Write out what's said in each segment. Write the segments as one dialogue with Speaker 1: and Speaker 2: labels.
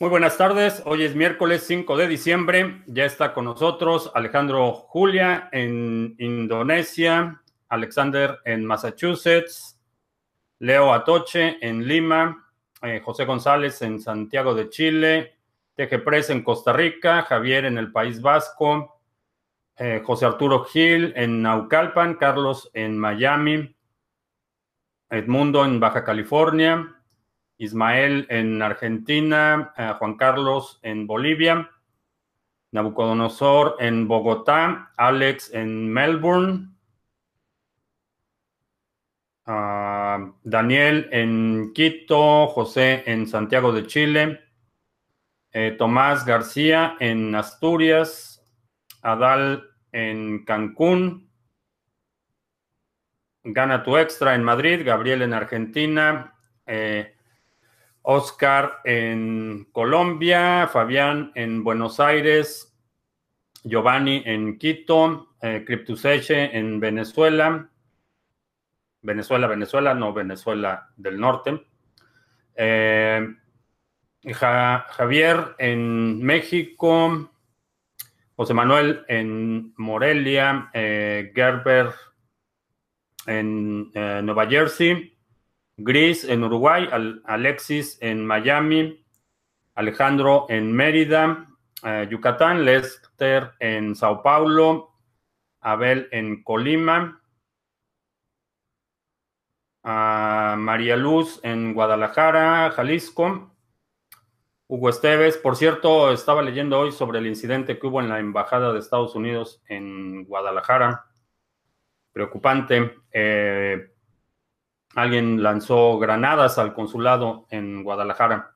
Speaker 1: Muy buenas tardes. Hoy es miércoles 5 de diciembre. Ya está con nosotros Alejandro Julia en Indonesia, Alexander en Massachusetts, Leo Atoche en Lima, eh, José González en Santiago de Chile, Teje Pres en Costa Rica, Javier en el País Vasco, eh, José Arturo Gil en Naucalpan, Carlos en Miami, Edmundo en Baja California, Ismael en Argentina, eh, Juan Carlos en Bolivia, Nabucodonosor en Bogotá, Alex en Melbourne, uh, Daniel en Quito, José en Santiago de Chile, eh, Tomás García en Asturias, Adal en Cancún, Gana tu extra en Madrid, Gabriel en Argentina, eh, Oscar en Colombia, Fabián en Buenos Aires, Giovanni en Quito, eh, Cryptuseche en Venezuela, Venezuela, Venezuela, no Venezuela del Norte, eh, Javier en México, José Manuel en Morelia, eh, Gerber en eh, Nueva Jersey, Gris en Uruguay, Alexis en Miami, Alejandro en Mérida, eh, Yucatán, Lester en Sao Paulo, Abel en Colima, María Luz en Guadalajara, Jalisco, Hugo Esteves. Por cierto, estaba leyendo hoy sobre el incidente que hubo en la Embajada de Estados Unidos en Guadalajara. Preocupante. Eh, alguien lanzó granadas al consulado en Guadalajara.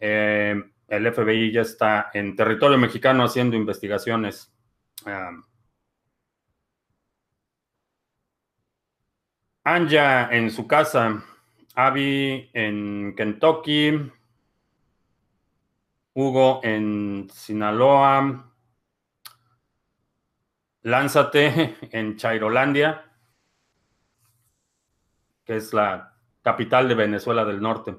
Speaker 1: Eh, el FBI ya está en territorio mexicano haciendo investigaciones. Anja en su casa, Abby en Kentucky, Hugo en Sinaloa, Lánzate en Chairolandia que es la capital de Venezuela del Norte.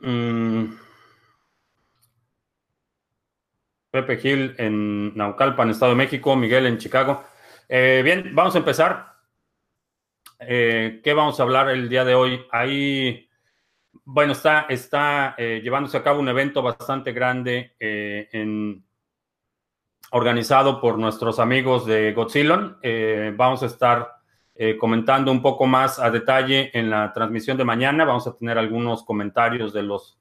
Speaker 1: Mm. Pepe Gil en Naucalpan, Estado de México, Miguel en Chicago. Eh, bien, vamos a empezar. Eh, ¿Qué vamos a hablar el día de hoy? Ahí, bueno, está, está eh, llevándose a cabo un evento bastante grande en organizado por nuestros amigos de Godzilla. Eh, vamos a estar eh, comentando un poco más a detalle en la transmisión de mañana. Vamos a tener algunos comentarios de los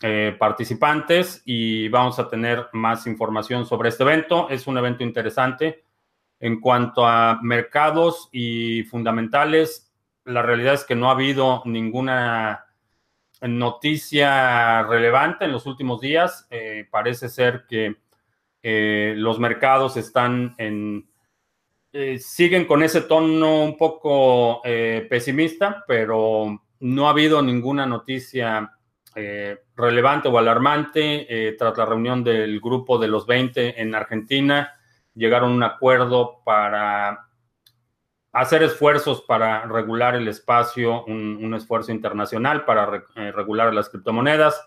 Speaker 1: eh, participantes y vamos a tener más información sobre este evento. Es un evento interesante. En cuanto a mercados y fundamentales, la realidad es que no ha habido ninguna noticia relevante en los últimos días. parece ser que eh, los mercados están en, eh, siguen con ese tono un poco eh, pesimista, pero no ha habido ninguna noticia relevante o alarmante. tras la reunión del grupo de los 20 en Argentina, llegaron a un acuerdo para hacer esfuerzos para regular el espacio, un, esfuerzo internacional para regular las criptomonedas.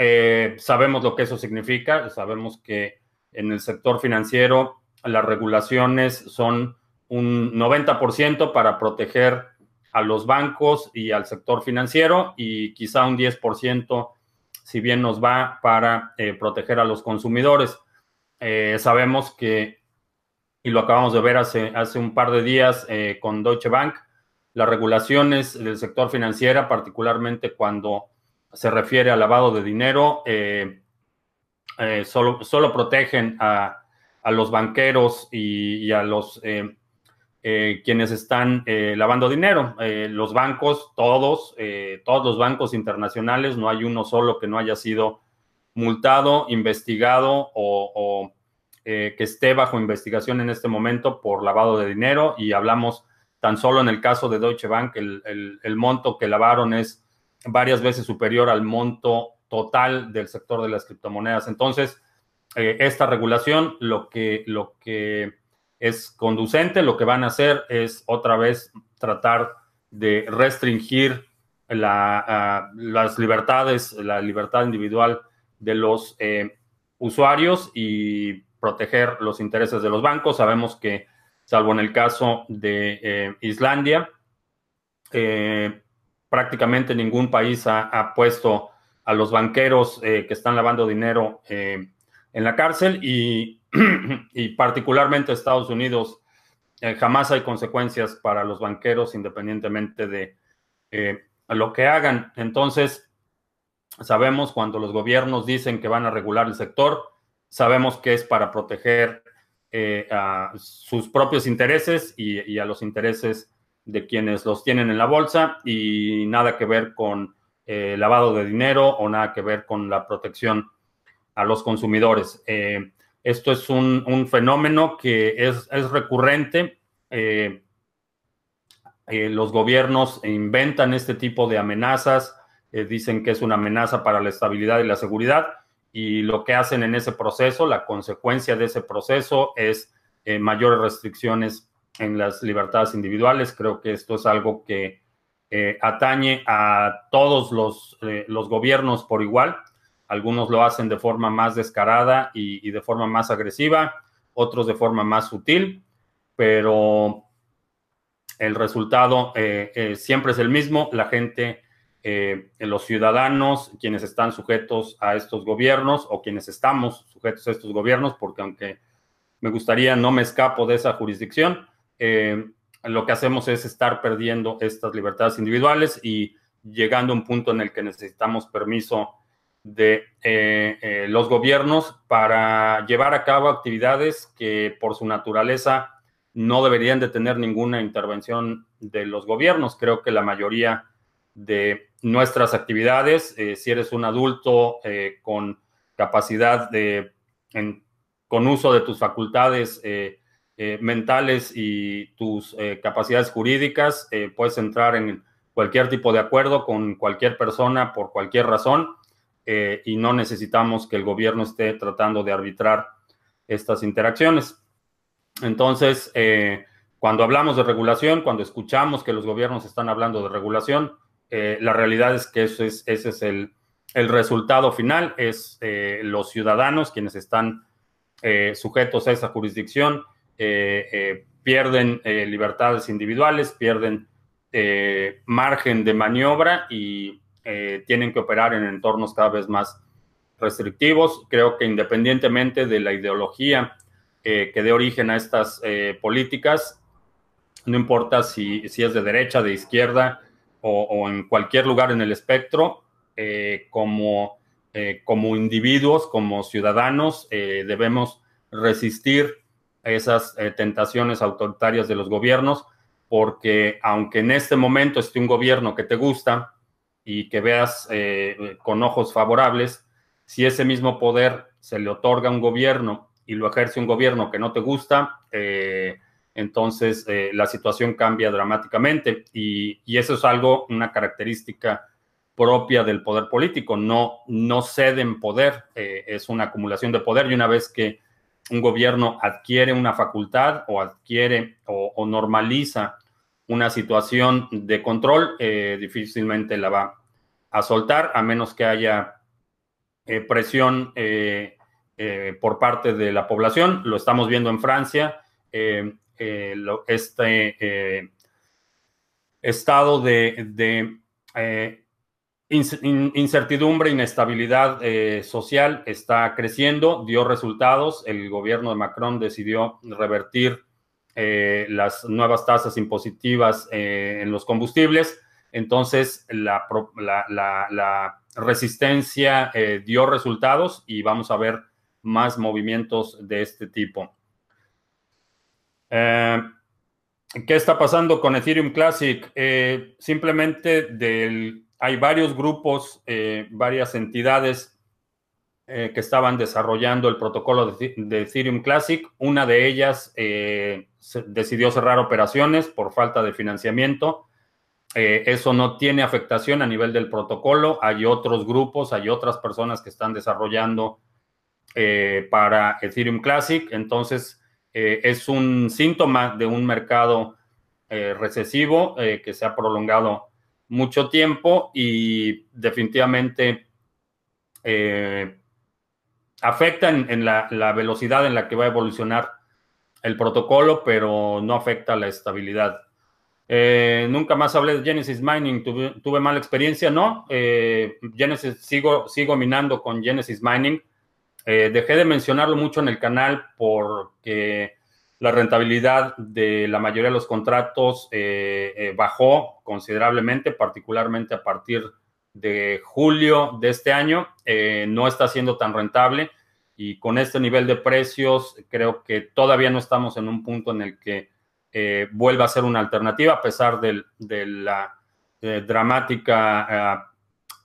Speaker 1: Eh, sabemos lo que eso significa, sabemos que en el sector financiero las regulaciones son un 90% para proteger a los bancos y al sector financiero y quizá un 10% si bien nos va para eh, proteger a los consumidores. Eh, sabemos que, y lo acabamos de ver hace, hace un par de días con Deutsche Bank, las regulaciones del sector financiero, particularmente cuando se refiere al lavado de dinero, eh, eh, solo, solo, protegen a, los banqueros y, a los eh, quienes están lavando dinero. los bancos, todos, todos los bancos internacionales, no hay uno solo que no haya sido multado, investigado o, que esté bajo investigación en este momento por lavado de dinero. Y hablamos tan solo en el caso de Deutsche Bank, el monto que lavaron es varias veces superior al monto total del sector de las criptomonedas. Entonces, eh, esta regulación lo que, lo que es conducente, lo que van a hacer es otra vez tratar de restringir la, las libertades, la libertad individual de los usuarios y proteger los intereses de los bancos. Sabemos que, salvo en el caso de Islandia, prácticamente ningún país ha, puesto a los banqueros que están lavando dinero en la cárcel y, particularmente Estados Unidos eh, jamás hay consecuencias para los banqueros independientemente de eh, lo que hagan. Entonces, sabemos cuando los gobiernos dicen que van a regular el sector, sabemos que es para proteger eh, a sus propios intereses y, a los intereses de quienes los tienen en la bolsa y nada que ver con lavado de dinero o nada que ver con la protección a los consumidores. Eh, esto es un, fenómeno que es, recurrente. Eh, eh, los gobiernos inventan este tipo de amenazas, dicen que es una amenaza para la estabilidad y la seguridad, y lo que hacen en ese proceso, la consecuencia de ese proceso es mayores restricciones en las libertades individuales. Creo que esto es algo que atañe a todos los, los gobiernos por igual. Algunos lo hacen de forma más descarada y, de forma más agresiva, otros de forma más sutil, pero el resultado eh, eh, siempre es el mismo. La gente, eh, los ciudadanos, quienes están sujetos a estos gobiernos o quienes estamos sujetos a estos gobiernos, porque aunque me gustaría, no me escapo de esa jurisdicción, lo que hacemos es estar perdiendo estas libertades individuales y llegando a un punto en el que necesitamos permiso de eh, eh, los gobiernos para llevar a cabo actividades que por su naturaleza no deberían de tener ninguna intervención de los gobiernos. Creo que la mayoría de nuestras actividades, eh, si eres un adulto con capacidad de, con uso de tus facultades mentales y tus capacidades jurídicas, puedes entrar en cualquier tipo de acuerdo con cualquier persona por cualquier razón eh, y no necesitamos que el gobierno esté tratando de arbitrar estas interacciones. Entonces, eh, cuando hablamos de regulación, cuando escuchamos que los gobiernos están hablando de regulación, eh, la realidad es que eso es, ese es el, el resultado final, es los ciudadanos quienes están sujetos a esa jurisdicción, pierden libertades individuales, pierden margen de maniobra y eh, tienen que operar en entornos cada vez más restrictivos. Creo que independientemente de la ideología eh, que dé origen a estas eh, políticas, no importa si, si, es de derecha, de izquierda o, en cualquier lugar en el espectro, como, como individuos, como ciudadanos, debemos resistir esas tentaciones autoritarias de los gobiernos, porque aunque en este momento esté un gobierno que te gusta, y que veas eh, con ojos favorables, si ese mismo poder se le otorga a un gobierno y lo ejerce un gobierno que no te gusta, eh, entonces eh, la situación cambia dramáticamente. Y, eso es algo, una característica propia del poder político, no, no ceden poder, es una acumulación de poder y una vez que un gobierno adquiere una facultad o adquiere o normaliza una situación de control, eh, difícilmente la va a soltar, a menos que haya eh, presión eh, por parte de la población. Lo estamos viendo en Francia. este estado de, incertidumbre, inestabilidad social está creciendo, dio resultados. El gobierno de Macron decidió revertir eh, las nuevas tasas impositivas eh, en los combustibles. Entonces, la, resistencia eh, dio resultados y vamos a ver más movimientos de este tipo. ¿Qué está pasando con Ethereum Classic? simplemente hay varios grupos, varias entidades eh, que estaban desarrollando el protocolo de, Ethereum Classic. Una de ellas eh, decidió cerrar operaciones por falta de financiamiento. Eh, eso no tiene afectación a nivel del protocolo. Hay otros grupos, hay otras personas que están desarrollando para Ethereum Classic. Entonces, es un síntoma de un mercado recesivo que se ha prolongado mucho tiempo y definitivamente afecta en, la, velocidad en la que va a evolucionar el protocolo, pero no afecta la estabilidad. Eh, nunca más hablé de Genesis Mining, tuve, mala experiencia, no. Eh, Genesis, sigo, sigo minando con Genesis Mining. Eh, dejé de mencionarlo mucho en el canal porque la rentabilidad de la mayoría de los contratos bajó considerablemente, particularmente a partir de julio de este año. no está siendo tan rentable y con este nivel de precios creo que todavía no estamos en un punto en el que eh, vuelva a ser una alternativa a pesar de la eh, dramática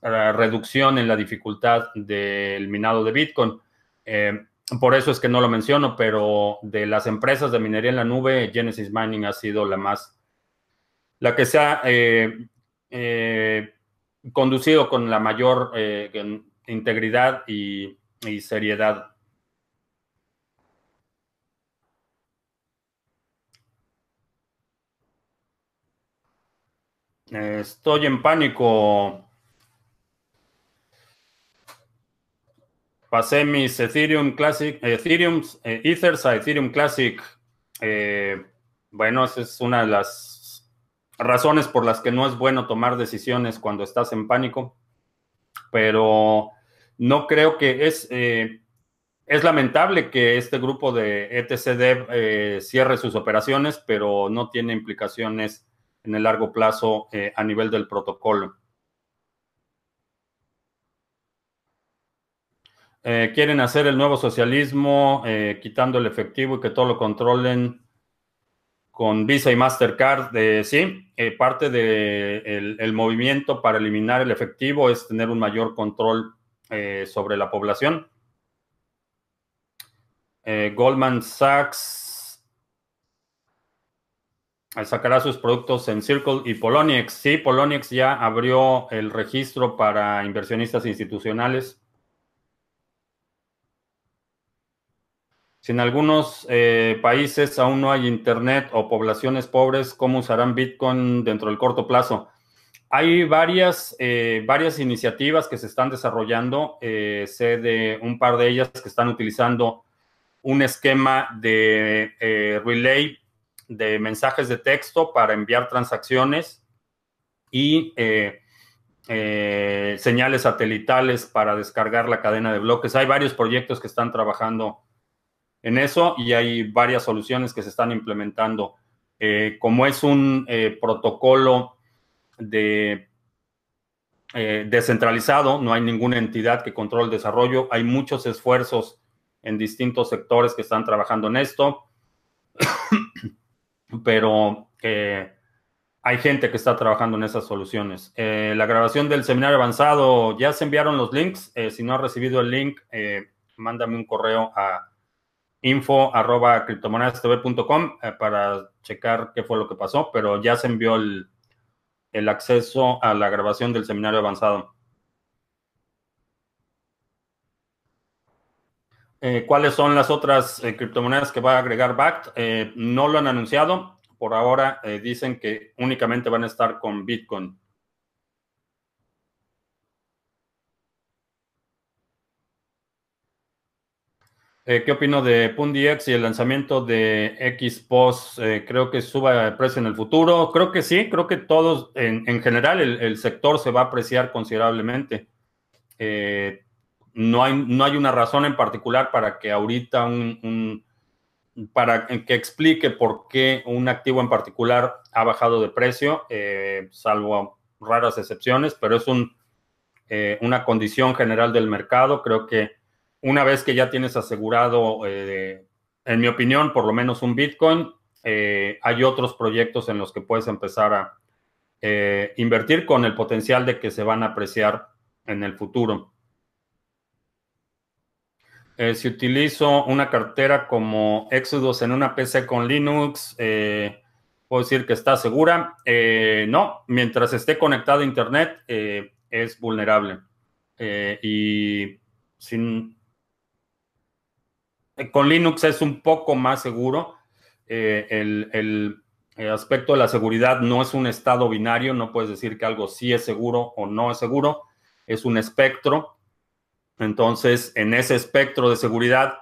Speaker 1: eh, reducción en la dificultad del minado de Bitcoin. Por eso es que no lo menciono, pero de las empresas de minería en la nube, Genesis Mining ha sido la más, la que se ha conducido con la mayor integridad y seriedad estoy en pánico. Pasé mis Ethereum Classic, Ethereum, eh, Ethers a Ethereum Classic. Eh, bueno, esa es una de las razones por las que no es bueno tomar decisiones cuando estás en pánico. Pero no creo que es, eh, es lamentable que este grupo de ETCD cierre sus operaciones, pero no tiene implicaciones en el largo plazo eh, a nivel del protocolo. Eh, quieren hacer el nuevo socialismo eh, quitando el efectivo y que todo lo controlen con Visa y Mastercard. sí, parte del el movimiento para eliminar el efectivo es tener un mayor control sobre la población. Goldman Sachs sacará sus productos en Circle y Poloniex. Sí, Poloniex ya abrió el registro para inversionistas institucionales. Si en algunos eh, países aún no hay internet o poblaciones pobres, ¿cómo usarán Bitcoin dentro del corto plazo? Hay varias, eh, varias iniciativas que se están desarrollando. Eh, sé de un par de ellas que están utilizando un esquema de relay de mensajes de texto para enviar transacciones y eh, eh, señales satelitales para descargar la cadena de bloques. Hay varios proyectos que están trabajando en eso y hay varias soluciones que se están implementando. Eh, como es un protocolo de descentralizado, no hay ninguna entidad que controle el desarrollo, hay muchos esfuerzos en distintos sectores que están trabajando en esto pero eh, hay gente que está trabajando en esas soluciones. Eh, la grabación del seminario avanzado, ya se enviaron los links. Eh, si no has recibido el link, mándame un correo a info arroba para checar qué fue lo que pasó, pero ya se envió el, acceso a la grabación del seminario avanzado. Eh, ¿Cuáles son las otras eh, criptomonedas que va a agregar BACT? Eh, no lo han anunciado. Por ahora dicen que únicamente van a estar con Bitcoin. ¿Qué opino de PundiX y el lanzamiento de XPOS? ¿Creo que suba el precio en el futuro? Creo que sí, creo que todos, en, general, el, el, sector se va a apreciar considerablemente no hay, no hay una razón en particular para que ahorita un, para que explique por qué un activo en particular ha bajado de precio, eh, salvo raras excepciones, pero es un, eh, una condición general del mercado. Creo que una vez que ya tienes asegurado, eh, en mi opinión, por lo menos un Bitcoin, hay otros proyectos en los que puedes empezar a invertir con el potencial de que se van a apreciar en el futuro. Eh, si utilizo una cartera como Exodus en una PC con Linux, eh, puedo decir que está segura. Eh, no, mientras esté conectado a Internet es vulnerable. y sin, con Linux es un poco más seguro. El, El aspecto de la seguridad no es un estado binario, no puedes decir que algo sí es seguro o no es seguro, es un espectro. Entonces, en ese espectro de seguridad,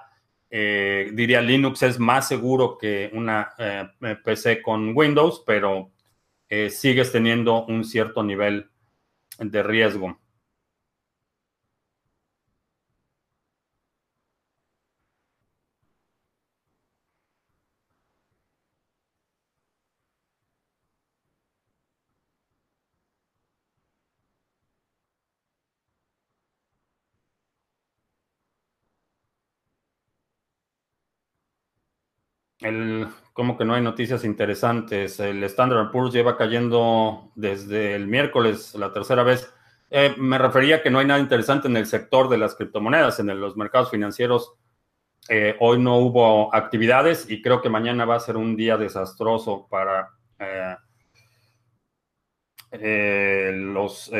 Speaker 1: eh, diría Linux es más seguro que una eh, PC con Windows, pero eh, sigues teniendo un cierto nivel de riesgo. El, como que no hay noticias interesantes. El Standard Poor's lleva cayendo desde el miércoles, la tercera vez. Eh, me refería que no hay nada interesante en el sector de las criptomonedas, en los mercados financieros. Eh, hoy no hubo actividades y creo que mañana va a ser un día desastroso para eh, los,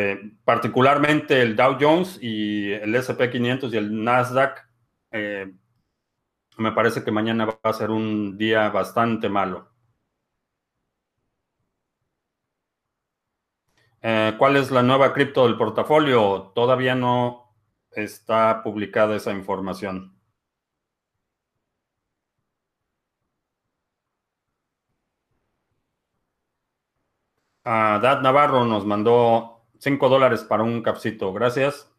Speaker 1: particularmente el Dow Jones y el S&P 500 y el Nasdaq me parece que mañana va a ser un día bastante malo. Eh, ¿Cuál es la nueva cripto del portafolio? Todavía no está publicada esa información. Ah, Dad Navarro nos mandó 5 dólares para un capsito. Gracias.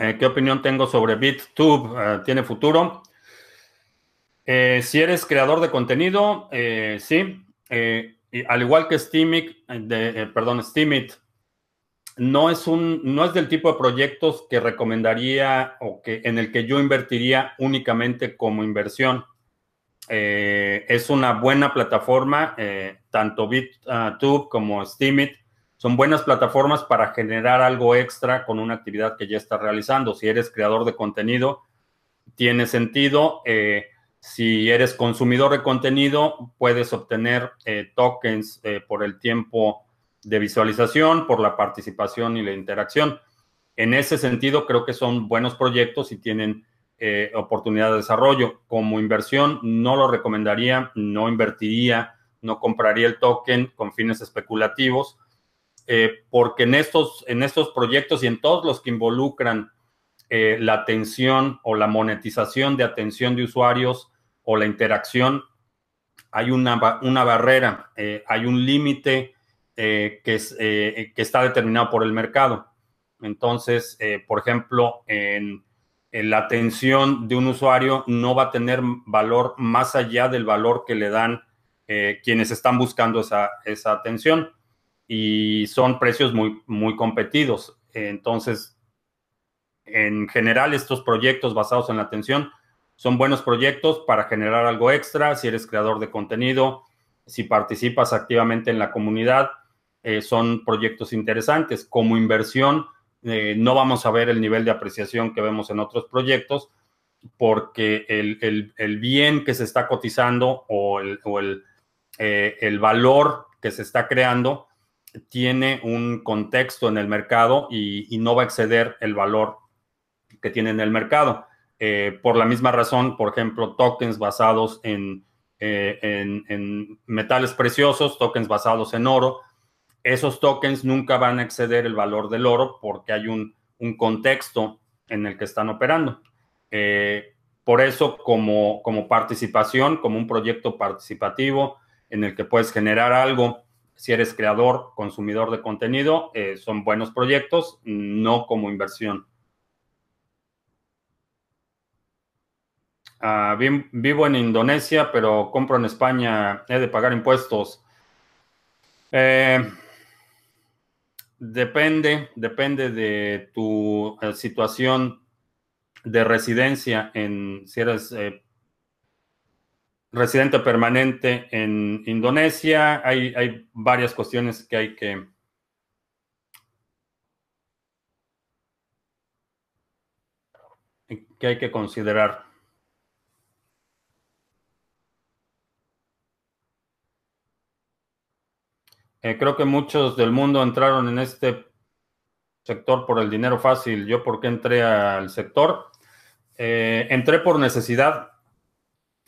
Speaker 1: Eh, ¿Qué opinión tengo sobre BitTube? Eh, ¿Tiene futuro? Eh, si eres creador de contenido, sí. al igual que Steamit, perdón, Steamit, no es un, no es del tipo de proyectos que recomendaría o que en el que yo invertiría únicamente como inversión. es una buena plataforma, tanto BitTube como Steamit son buenas plataformas para generar algo extra con una actividad que ya estás realizando. Si eres creador de contenido, tiene sentido. Eh, si eres consumidor de contenido, puedes obtener eh, tokens eh, por el tiempo de visualización, por la participación y la interacción. En ese sentido, creo que son buenos proyectos y tienen oportunidad de desarrollo. Como inversión, no lo recomendaría, no invertiría, no compraría el token con fines especulativos eh, porque en estos, en estos proyectos y en todos los que involucran eh, la atención o la monetización de atención de usuarios o la interacción, hay una, una barrera, eh, hay un límite que, que, está determinado por el mercado. Entonces, por ejemplo, en, la atención de un usuario no va a tener valor más allá del valor que le dan quienes están buscando esa, esa atención y son precios muy, muy competidos. Entonces, en general, estos proyectos basados en la atención son buenos proyectos para generar algo extra. Si eres creador de contenido, si participas activamente en la comunidad, eh, son proyectos interesantes. Como inversión, eh, no vamos a ver el nivel de apreciación que vemos en otros proyectos porque el, bien que se está cotizando o el, eh, el valor que se está creando tiene un contexto en el mercado y, no va a exceder el valor que tiene en el mercado. Eh, por la misma razón, por ejemplo, tokens basados en, eh, en, metales preciosos, tokens basados en oro, esos tokens nunca van a exceder el valor del oro porque hay un, contexto en el que están operando. Eh, por eso, como, como participación, como un proyecto participativo en el que puedes generar algo si eres creador, consumidor de contenido, eh, son buenos proyectos, no como inversión. Ah, vivo en Indonesia, pero compro en España, he de pagar impuestos. Eh, depende, depende de tu eh, situación de residencia en si eres residente permanente en Indonesia. Hay, varias cuestiones que hay que... que hay que considerar. Eh, creo que muchos del mundo entraron en este sector por el dinero fácil. Yo, ¿por qué entré al sector? Eh, entré por necesidad.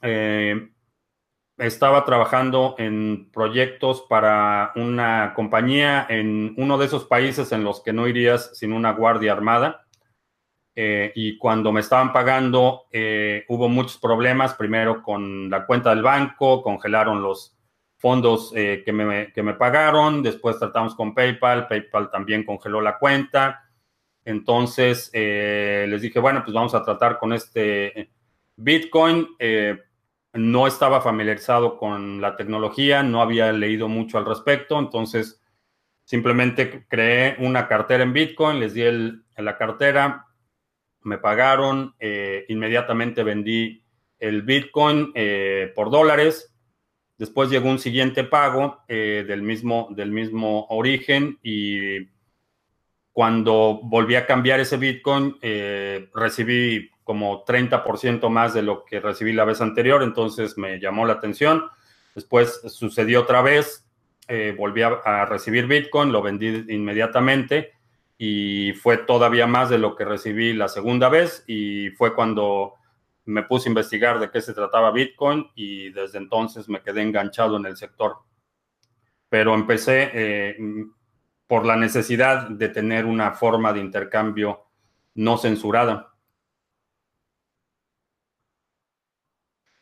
Speaker 1: Eh, estaba trabajando en proyectos para una compañía en uno de esos países en los que no irías sin una guardia armada. Eh, y cuando me estaban pagando, eh, hubo muchos problemas, primero con la cuenta del banco, congelaron los fondos eh, que, me, que, me, pagaron, después tratamos con PayPal, PayPal también congeló la cuenta. Entonces les dije, bueno, pues vamos a tratar con este Bitcoin no estaba familiarizado con la tecnología, no había leído mucho al respecto, entonces simplemente creé una cartera en Bitcoin, les di la cartera, me pagaron, eh, inmediatamente vendí el Bitcoin eh, por dólares, después llegó un siguiente pago eh, del, mismo, del mismo origen y cuando volví a cambiar ese Bitcoin, recibí como 30% más de lo que recibí la vez anterior, entonces me llamó la atención. Después sucedió otra vez, eh, volví a, recibir Bitcoin, lo vendí inmediatamente y fue todavía más de lo que recibí la segunda vez y fue cuando me puse a investigar de qué se trataba Bitcoin y desde entonces me quedé enganchado en el sector. Pero empecé eh, por la necesidad de tener una forma de intercambio no censurada.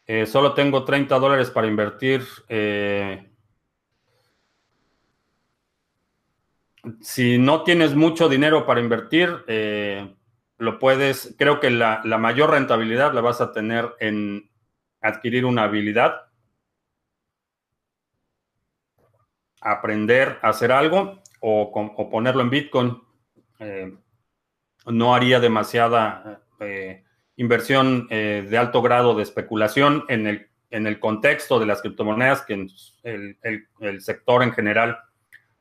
Speaker 1: Eh, solo tengo 30 dólares para invertir. Eh, si no tienes mucho dinero para invertir, eh, lo puedes, creo que la, mayor rentabilidad la vas a tener en adquirir una habilidad, aprender a hacer algo o, ponerlo en Bitcoin. no haría demasiada inversión eh, de alto grado de especulación en el, en el contexto de las criptomonedas, que el, el, sector en general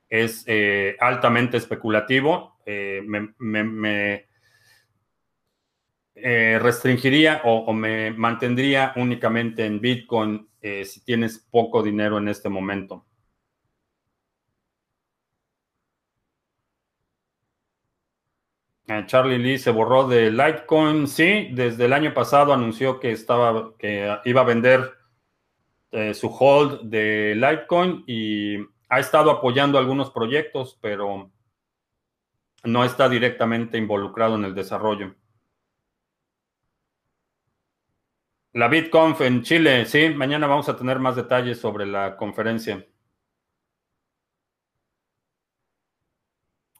Speaker 1: es eh, altamente especulativo. Eh, me, restringiría o, me mantendría únicamente en Bitcoin si tienes poco dinero en este momento. Charlie Lee se borró de Litecoin. Sí, desde el año pasado anunció que estaba, que iba a vender eh, su hold de Litecoin y ha estado apoyando algunos proyectos, pero no está directamente involucrado en el desarrollo. La BitConf en Chile, sí, mañana vamos a tener más detalles sobre la conferencia.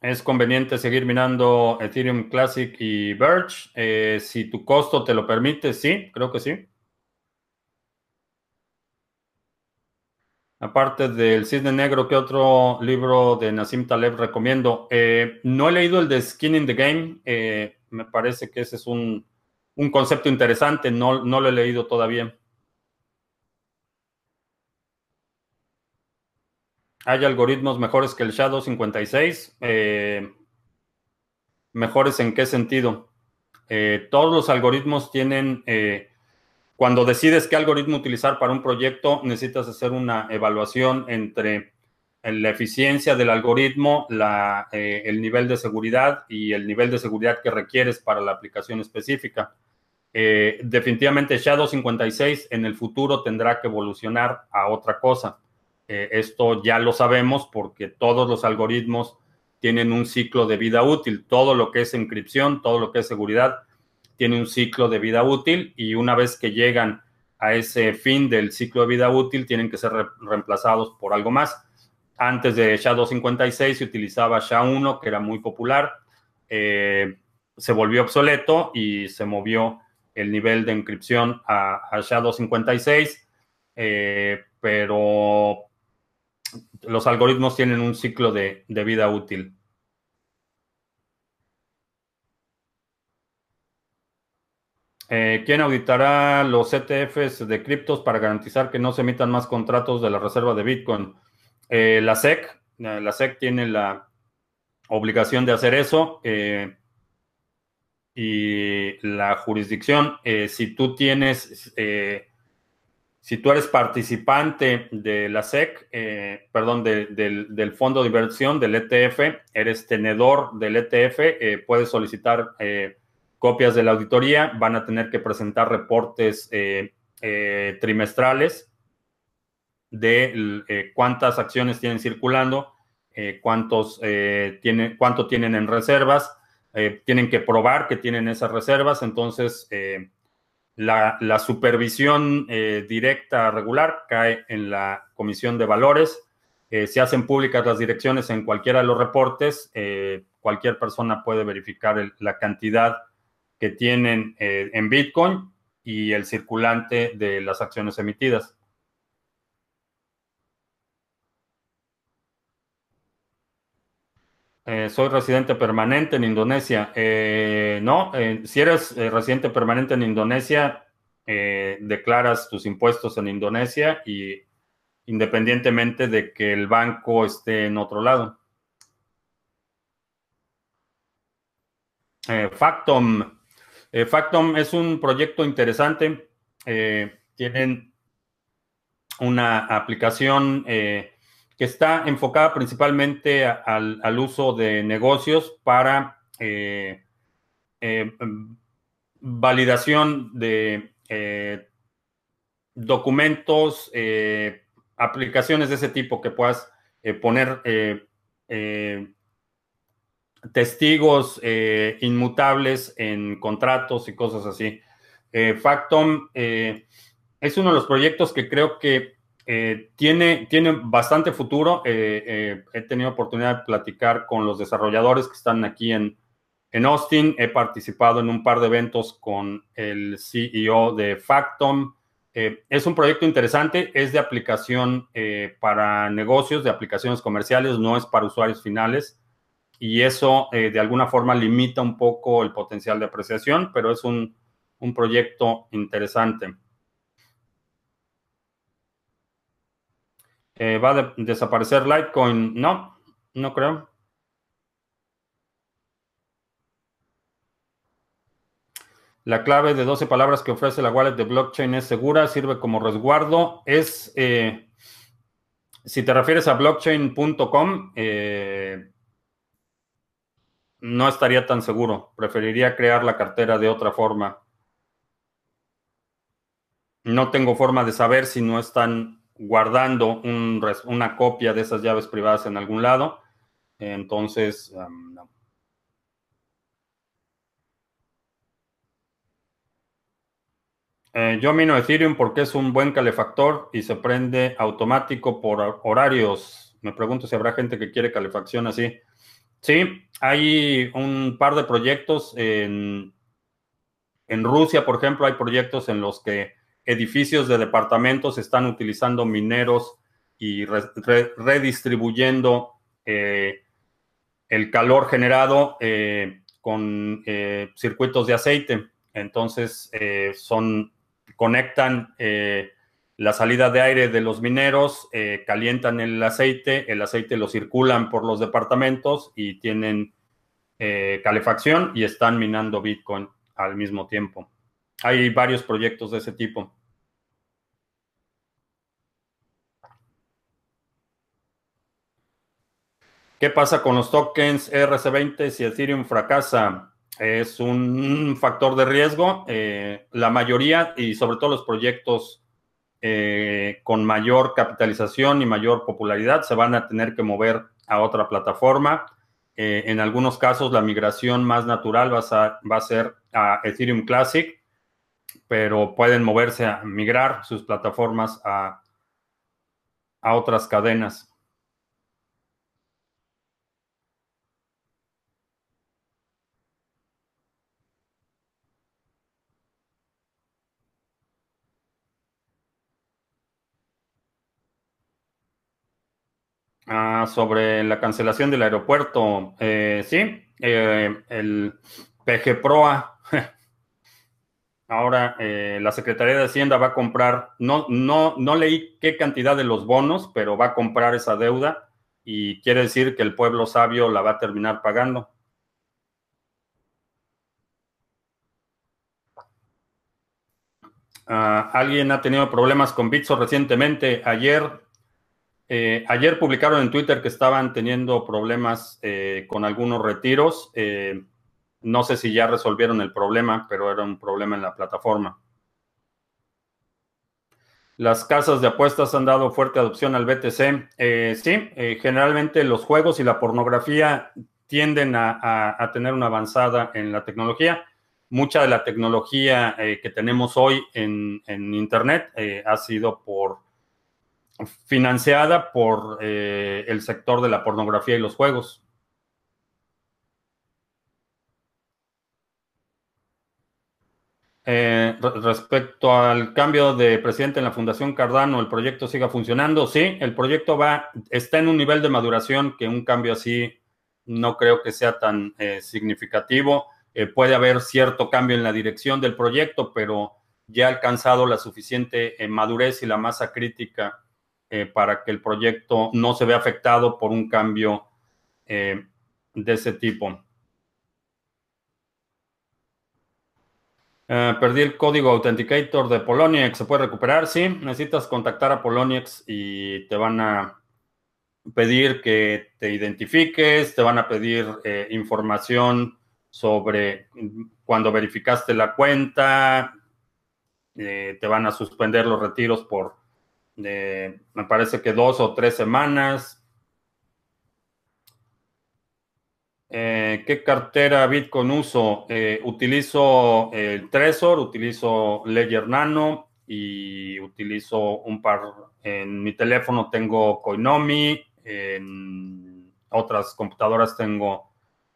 Speaker 1: Es conveniente seguir minando Ethereum Classic y Birch. Eh, si tu costo te lo permite, sí, creo que sí. Aparte del Cisne Negro, ¿qué otro libro de Nassim Taleb recomiendo? Eh, no he leído el de Skin in the Game. Eh, me parece que ese es un, concepto interesante. No, no lo he leído todavía. Hay algoritmos mejores que el Shadow 56. Eh, ¿Mejores en qué sentido? Eh, todos los algoritmos tienen, eh, cuando decides qué algoritmo utilizar para un proyecto, necesitas hacer una evaluación entre la eficiencia del algoritmo, el nivel de seguridad y el nivel de seguridad que requieres para la aplicación específica. definitivamente Shadow 56 en el futuro tendrá que evolucionar a otra cosa. Eh, esto ya lo sabemos porque todos los algoritmos tienen un ciclo de vida útil. Todo lo que es encripción, todo lo que es seguridad, tiene un ciclo de vida útil y una vez que llegan a ese fin del ciclo de vida útil, tienen que ser reemplazados por algo más. Antes de SHA-256 se utilizaba SHA-1, que era muy popular. Eh, se volvió obsoleto y se movió el nivel de encripción a, SHA-256, eh, pero los algoritmos tienen un ciclo de, vida útil. Eh, ¿Quién auditará los ETFs de criptos para garantizar que no se emitan más contratos de la reserva de Bitcoin? Eh, la SEC, eh, la SEC tiene la obligación de hacer eso y la jurisdicción, si tú tienes si tú eres participante de la SEC, eh, perdón, del, fondo de inversión, del ETF, eres tenedor del ETF, eh, puedes solicitar eh, copias de la auditoría, van a tener que presentar reportes trimestrales de cuántas acciones tienen circulando, cuántos tienen, cuánto tienen en reservas, tienen que probar que tienen esas reservas, entonces la, supervisión directa regular cae en la Comisión de Valores. se hacen públicas las direcciones en cualquiera de los reportes. cualquier persona puede verificar la cantidad que tienen eh, en Bitcoin y el circulante de las acciones emitidas. Eh, soy residente permanente en Indonesia. Eh, no, si eres residente permanente en Indonesia, declaras tus impuestos en Indonesia y independientemente de que el banco esté en otro lado. Factom eh, Factom es un proyecto interesante. Eh, tienen una aplicación eh, que está enfocada principalmente al, uso de negocios para validación de documentos, aplicaciones de ese tipo que puedas poner testigos eh, inmutables en contratos y cosas así. Eh, Factom eh, es uno de los proyectos que creo que tiene, tiene bastante futuro. he tenido oportunidad de platicar con los desarrolladores que están aquí en, en Austin. He participado en un par de eventos con el CEO de Factom. es un proyecto interesante, es de aplicación para negocios, de aplicaciones comerciales, no es para usuarios finales y eso eh, de alguna forma limita un poco el potencial de apreciación, pero es un, proyecto interesante. Eh, ¿Va a desaparecer Litecoin? No, no creo. La clave de 12 palabras que ofrece la wallet de blockchain es segura, sirve como resguardo. Es, eh, si te refieres a blockchain.com, no estaría tan seguro. Preferiría crear la cartera de otra forma. No tengo forma de saber si no están guardando una copia de esas llaves privadas en algún lado. Entonces, no. Eh, yo mino Ethereum porque es un buen calefactor y se prende automático por horarios. Me pregunto si habrá gente que quiere calefacción así. Sí, hay un par de proyectos en Rusia, por ejemplo, hay proyectos en los que edificios de departamentos están utilizando mineros y redistribuyendo eh, el calor generado eh, con eh, circuitos de aceite. Entonces, son, conectan la salida de aire de los mineros, calientan el aceite, el aceite lo circulan por los departamentos y tienen calefacción y están minando Bitcoin al mismo tiempo. Hay varios proyectos de ese tipo. ¿Qué pasa con los tokens RC20 si Ethereum fracasa? Es un factor de riesgo. Eh, la mayoría y sobre todo los proyectos eh, con mayor capitalización y mayor popularidad se van a tener que mover a otra plataforma. Eh, en algunos casos la migración más natural va a, ser a Ethereum Classic, pero pueden moverse a migrar sus plataformas a, a otras cadenas. Sobre la cancelación del aeropuerto. Eh, sí, eh, el PGPROA. Ahora eh, la Secretaría de Hacienda va a comprar, no, no, no leí qué cantidad de los bonos, pero va a comprar esa deuda y quiere decir que el pueblo sabio la va a terminar pagando. Ah, ¿Alguien ha tenido problemas con Bitso recientemente? Ayer eh, ayer publicaron en Twitter que estaban teniendo problemas eh, con algunos retiros. Eh, no sé si ya resolvieron el problema, pero era un problema en la plataforma. Las casas de apuestas han dado fuerte adopción al BTC. Sí, generalmente los juegos y la pornografía tienden a, tener una avanzada en la tecnología. Mucha de la tecnología que tenemos hoy en, Internet ha sido por financiada por el sector de la pornografía y los juegos. Eh, respecto al cambio de presidente en la Fundación Cardano, ¿el proyecto siga funcionando? Sí, el proyecto va, está en un nivel de maduración que un cambio así no creo que sea tan eh, significativo. Eh, puede haber cierto cambio en la dirección del proyecto, pero ya ha alcanzado la suficiente madurez y la masa crítica para que el proyecto no se vea afectado por un cambio de ese tipo. Eh, perdí el código Authenticator de Poloniex. ¿Se puede recuperar? Sí. Necesitas contactar a Poloniex y te van a pedir que te identifiques, te van a pedir eh, información sobre cuando verificaste la cuenta, eh, te van a suspender los retiros por, me parece que dos o tres semanas. Eh, ¿Qué cartera Bitcoin uso? Eh, utilizo el Trezor, utilizo Ledger Nano y utilizo un par. En mi teléfono tengo Coinomi, en otras computadoras tengo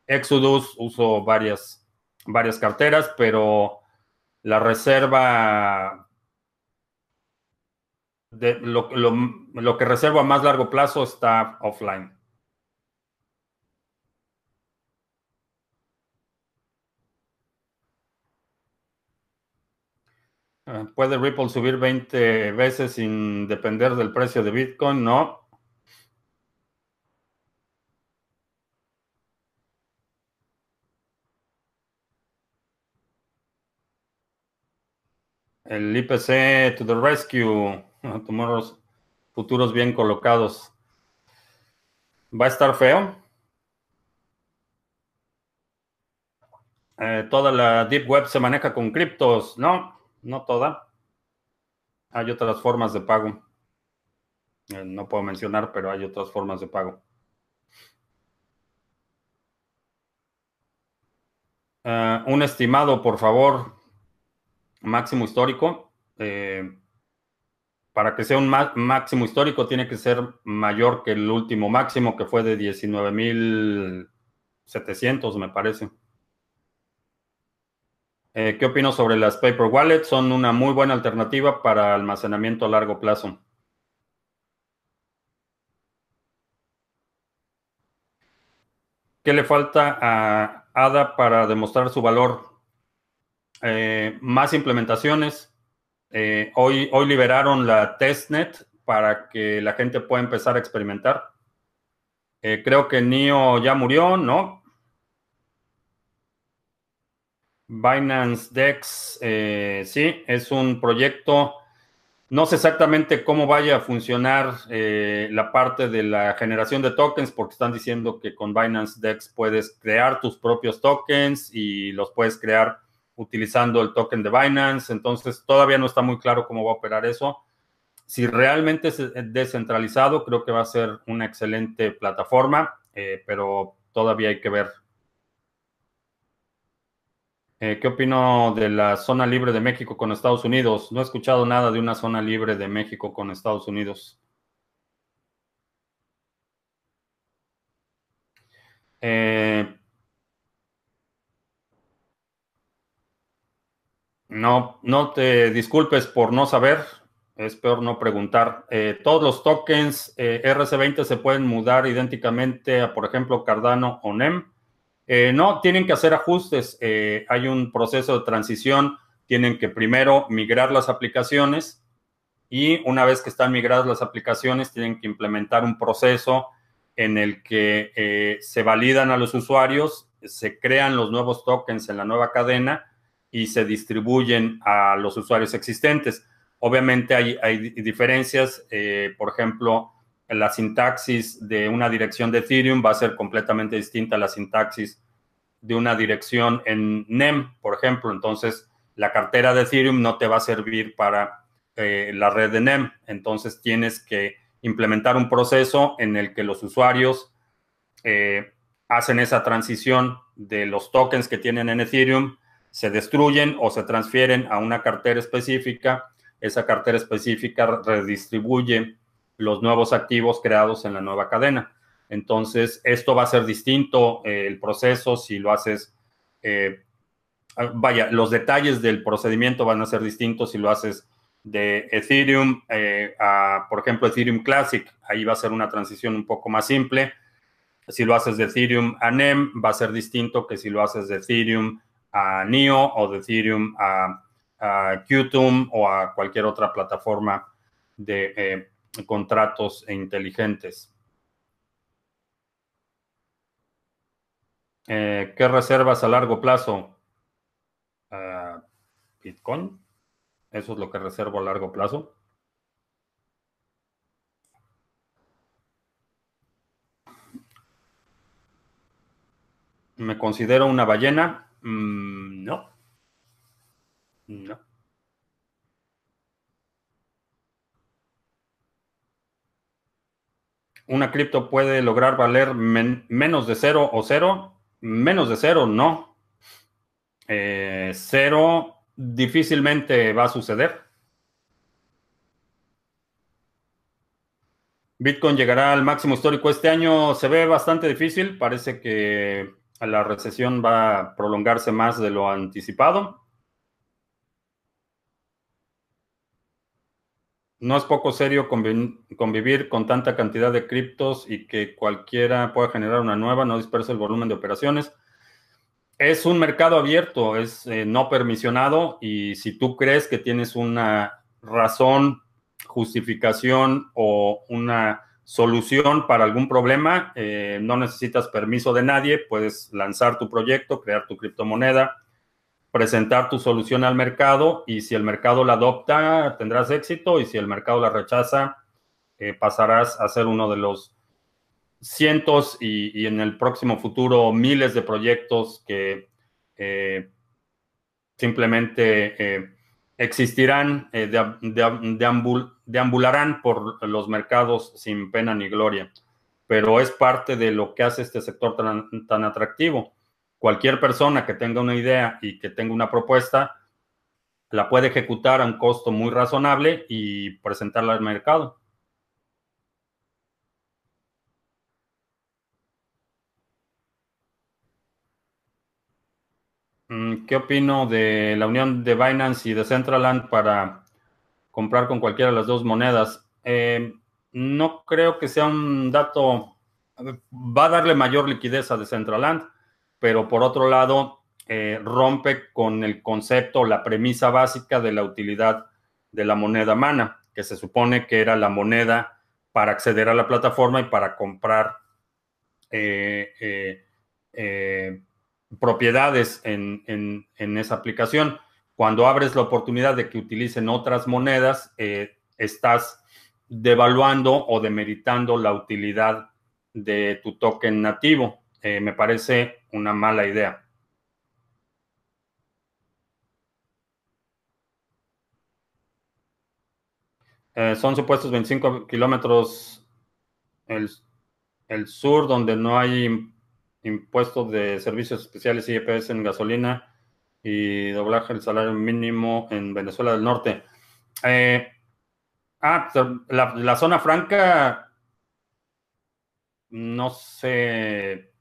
Speaker 1: Exodus, uso varias, varias carteras, pero la reserva de lo que reservo a más largo plazo está offline. Ah, ¿Puede Ripple subir 20 veces sin depender del precio de Bitcoin? No. El IPC to the rescue. Tomorrow futuros bien colocados. ¿Va a estar feo? Eh, toda la Deep Web se maneja con criptos, ¿no? no toda. Hay otras formas de pago. Eh, no puedo mencionar, pero hay otras formas de pago. Eh, un estimado, por favor, máximo histórico. Eh, para que sea un máximo histórico tiene que ser mayor que el último máximo que fue de 19.700, me parece. Eh, ¿Qué opino sobre las paper wallets? Son una muy buena alternativa para almacenamiento a largo plazo. ¿Qué le falta a ADA para demostrar su valor? Eh, más implementaciones. Eh, hoy, hoy liberaron la testnet para que la gente pueda empezar a experimentar. creo que NIO ya murió, ¿no? Binance Dex, eh, sí, es un proyecto. No sé exactamente cómo vaya a funcionar eh, la parte de la generación de tokens, porque están diciendo que con Binance Dex puedes crear tus propios tokens y los puedes crear utilizando el token de Binance. Entonces, todavía no está muy claro cómo va a operar eso. Si realmente es descentralizado, creo que va a ser una excelente plataforma, eh, pero todavía hay que ver eh, ¿Qué opino de la zona libre de México con Estados Unidos? No he escuchado nada de una zona libre de México con Estados Unidos. Eh, no, no te disculpes por no saber. Es peor no preguntar. Eh, todos los tokens RC20 se pueden mudar idénticamente a, por ejemplo, Cardano o NEM. Eh, no, tienen que hacer ajustes. Eh, hay un proceso de transición. Tienen que primero migrar las aplicaciones y una vez que están migradas las aplicaciones, tienen que implementar un proceso en el que eh, se validan a los usuarios, se crean los nuevos tokens en la nueva cadena y se distribuyen a los usuarios existentes. Obviamente hay, hay diferencias, por ejemplo, la sintaxis de una dirección de Ethereum va a ser completamente distinta a la sintaxis de una dirección en NEM, por ejemplo. Entonces, la cartera de Ethereum no te va a servir para la red de NEM. Entonces tienes que implementar un proceso en el que los usuarios hacen esa transición de los tokens que tienen en Ethereum, se destruyen o se transfieren a una cartera específica. Esa cartera específica redistribuye los nuevos activos creados en la nueva cadena. Entonces, esto va a ser distinto eh, el proceso si lo haces, eh, vaya, los detalles del procedimiento van a ser distintos si lo haces de Ethereum eh, a, por ejemplo, Ethereum Classic. Ahí va a ser una transición un poco más simple. Si lo haces de Ethereum a NEM, va a ser distinto que si lo haces de Ethereum a NEO o de Ethereum a, Qtum o a cualquier otra plataforma de contratos inteligentes. Eh, ¿Qué reservas a largo plazo? Ah, Bitcoin. Eso es lo que reservo a largo plazo. ¿Me considero una ballena? Mm, no. No. ¿Una cripto puede lograr valer menos de cero o cero? Menos de cero, no. Eh, cero difícilmente va a suceder. Bitcoin llegará al máximo histórico este año. Se ve bastante difícil. Parece que la recesión va a prolongarse más de lo anticipado. No es poco serio convivir con tanta cantidad de criptos y que cualquiera pueda generar una nueva, no dispersa el volumen de operaciones. Es un mercado abierto, es eh, no permisionado y si tú crees que tienes una razón, justificación o una solución para algún problema, eh, no necesitas permiso de nadie, puedes lanzar tu proyecto, crear tu criptomoneda, presentar tu solución al mercado y si el mercado la adopta, tendrás éxito y si el mercado la rechaza, eh, pasarás a ser uno de los cientos y, en el próximo futuro miles de proyectos que eh, simplemente eh, existirán, deambularán por los mercados sin pena ni gloria. Pero es parte de lo que hace este sector tan atractivo cualquier persona que tenga una idea y que tenga una propuesta, la puede ejecutar a un costo muy razonable y presentarla al mercado. ¿Qué opino de la unión de Binance y de Centraland para comprar con cualquiera de las dos monedas? Eh, no creo que sea un dato, va a darle mayor liquidez a Decentraland pero por otro lado eh, rompe con el concepto, la premisa básica de la utilidad de la moneda mana, que se supone que era la moneda para acceder a la plataforma y para comprar eh, propiedades en, en, esa aplicación. Cuando abres la oportunidad de que utilicen otras monedas, estás devaluando o demeritando la utilidad de tu token nativo. me parece una mala idea. Eh, son supuestos 25 kilómetros el, el, sur, donde no hay impuestos de servicios especiales y EPS en gasolina y doblaje del salario mínimo en Venezuela del Norte. Eh, ah, la, zona franca, no sé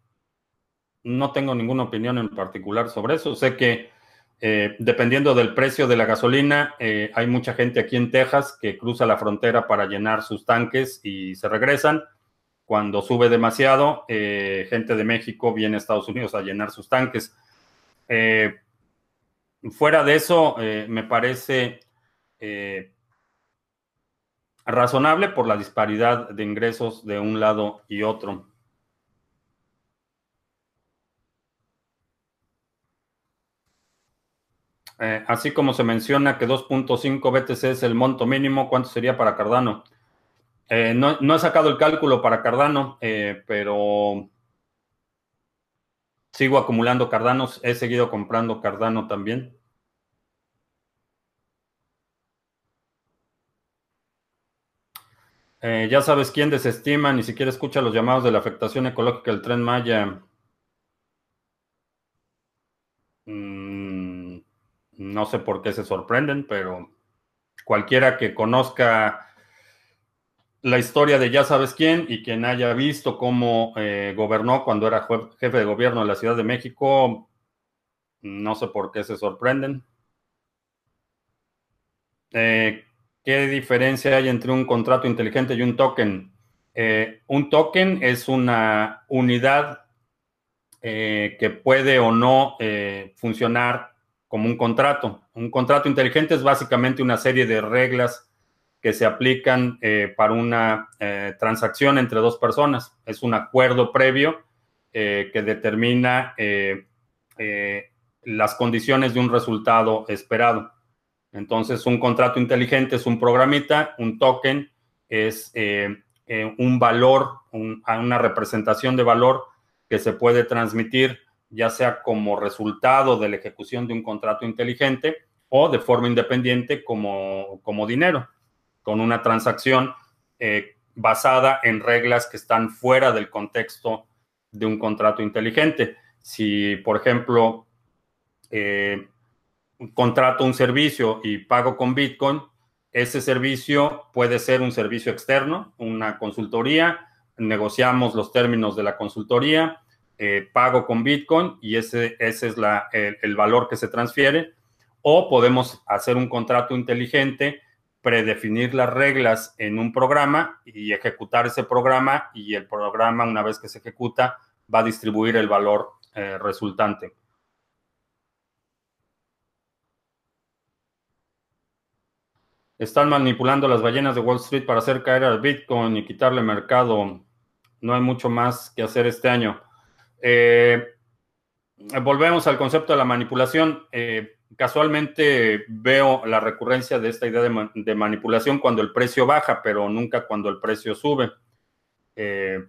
Speaker 1: no tengo ninguna opinión en particular sobre eso. Sé que eh, dependiendo del precio de la gasolina, eh, hay mucha gente aquí en Texas que cruza la frontera para llenar sus tanques y se regresan. Cuando sube demasiado, eh, gente de México viene a Estados Unidos a llenar sus tanques. fuera de eso, me parece razonable por la disparidad de ingresos de un lado y otro. Eh, así como se menciona que 2.5 BTC es el monto mínimo, ¿cuánto sería para Cardano? Eh, no, he sacado el cálculo para Cardano, eh, pero sigo acumulando Cardanos. He seguido comprando Cardano también. Eh, ya sabes quién desestima, ni siquiera escucha los llamados de la afectación ecológica del tren Maya. Mm, no sé por qué se sorprenden, pero cualquiera que conozca la historia de ya sabes quién y quien haya visto cómo eh, gobernó cuando era jefe de gobierno de la Ciudad de México, no sé por qué se sorprenden. Eh, ¿Qué diferencia hay entre un contrato inteligente y un token? Eh, un token es una unidad que puede o no funcionar como un contrato. Un contrato inteligente es básicamente una serie de reglas que se aplican para una transacción entre dos personas. Es un acuerdo previo que determina las condiciones de un resultado esperado. Entonces, un contrato inteligente es un programita, un token es eh, eh, un valor, una representación de valor que se puede transmitir ya sea como resultado de la ejecución de un contrato inteligente o de forma independiente como, como dinero, con una transacción eh, basada en reglas que están fuera del contexto de un contrato inteligente. Si, por ejemplo, contrato un servicio y pago con Bitcoin, ese servicio puede ser un servicio externo, una consultoría, negociamos los términos de la consultoría, eh, pago con Bitcoin y ese, ese es la, el, valor que se transfiere, o podemos hacer un contrato inteligente, predefinir las reglas en un programa y ejecutar ese programa y el programa, una vez que se ejecuta, va a distribuir el valor eh, resultante. Están manipulando las ballenas de Wall Street para hacer caer al Bitcoin y quitarle mercado. No hay mucho más que hacer este año. Eh, volvemos al concepto de la manipulación. Eh, casualmente veo la recurrencia de esta idea de, manipulación cuando el precio baja, pero nunca cuando el precio sube. Eh,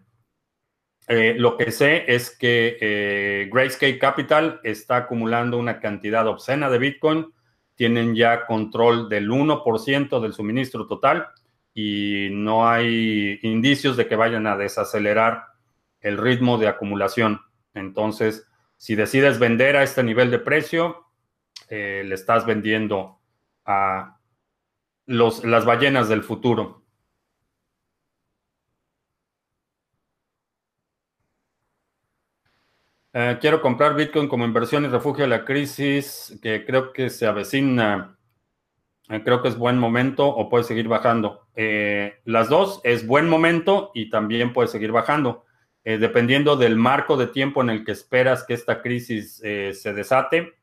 Speaker 1: lo que sé es que Grayscale Capital está acumulando una cantidad obscena de Bitcoin tienen ya control del 1% del suministro total y no hay indicios de que vayan a desacelerar el ritmo de acumulación. Entonces, si decides vender a este nivel de precio, eh, le estás vendiendo a los, las ballenas del futuro. Eh, quiero comprar Bitcoin como inversión y refugio de la crisis, que creo que se avecina. Eh, creo que es buen momento o puede seguir bajando. Las dos es buen momento y también puede seguir bajando. dependiendo del marco de tiempo en el que esperas que esta crisis se desate,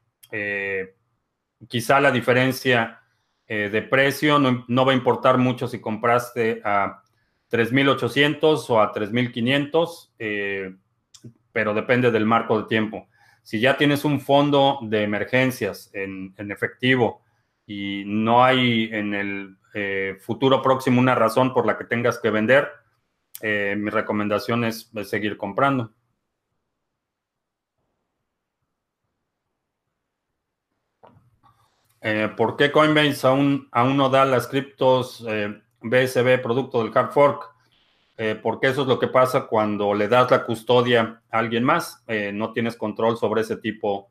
Speaker 1: quizá la diferencia de precio no, va a importar mucho si compraste a 3.800 o a 3.500 pero depende del marco de tiempo. Si ya tienes un fondo de emergencias en, efectivo y no hay en el eh, futuro próximo una razón por la que tengas que vender, eh, mi recomendación es, seguir comprando. Eh, ¿Por qué Coinbase aún, aún no da las criptos BSB producto del hard fork? Eh, porque eso es lo que pasa cuando le das la custodia a alguien más, eh, no tienes control sobre ese tipo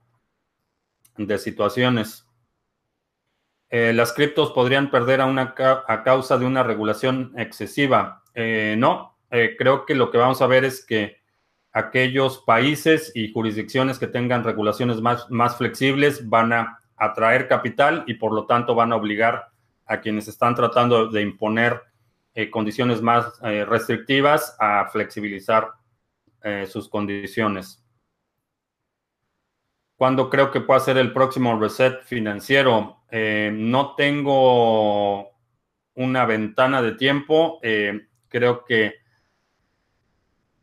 Speaker 1: de situaciones. Eh, las criptos podrían perder a, una, a causa de una regulación excesiva. no, creo que lo que vamos a ver es que aquellos países y jurisdicciones que tengan regulaciones más, más flexibles van a atraer capital y por lo tanto van a obligar a quienes están tratando de imponer eh, condiciones más eh, restrictivas a flexibilizar eh, sus condiciones. ¿Cuándo creo que pueda ser el próximo reset financiero? no tengo una ventana de tiempo. creo que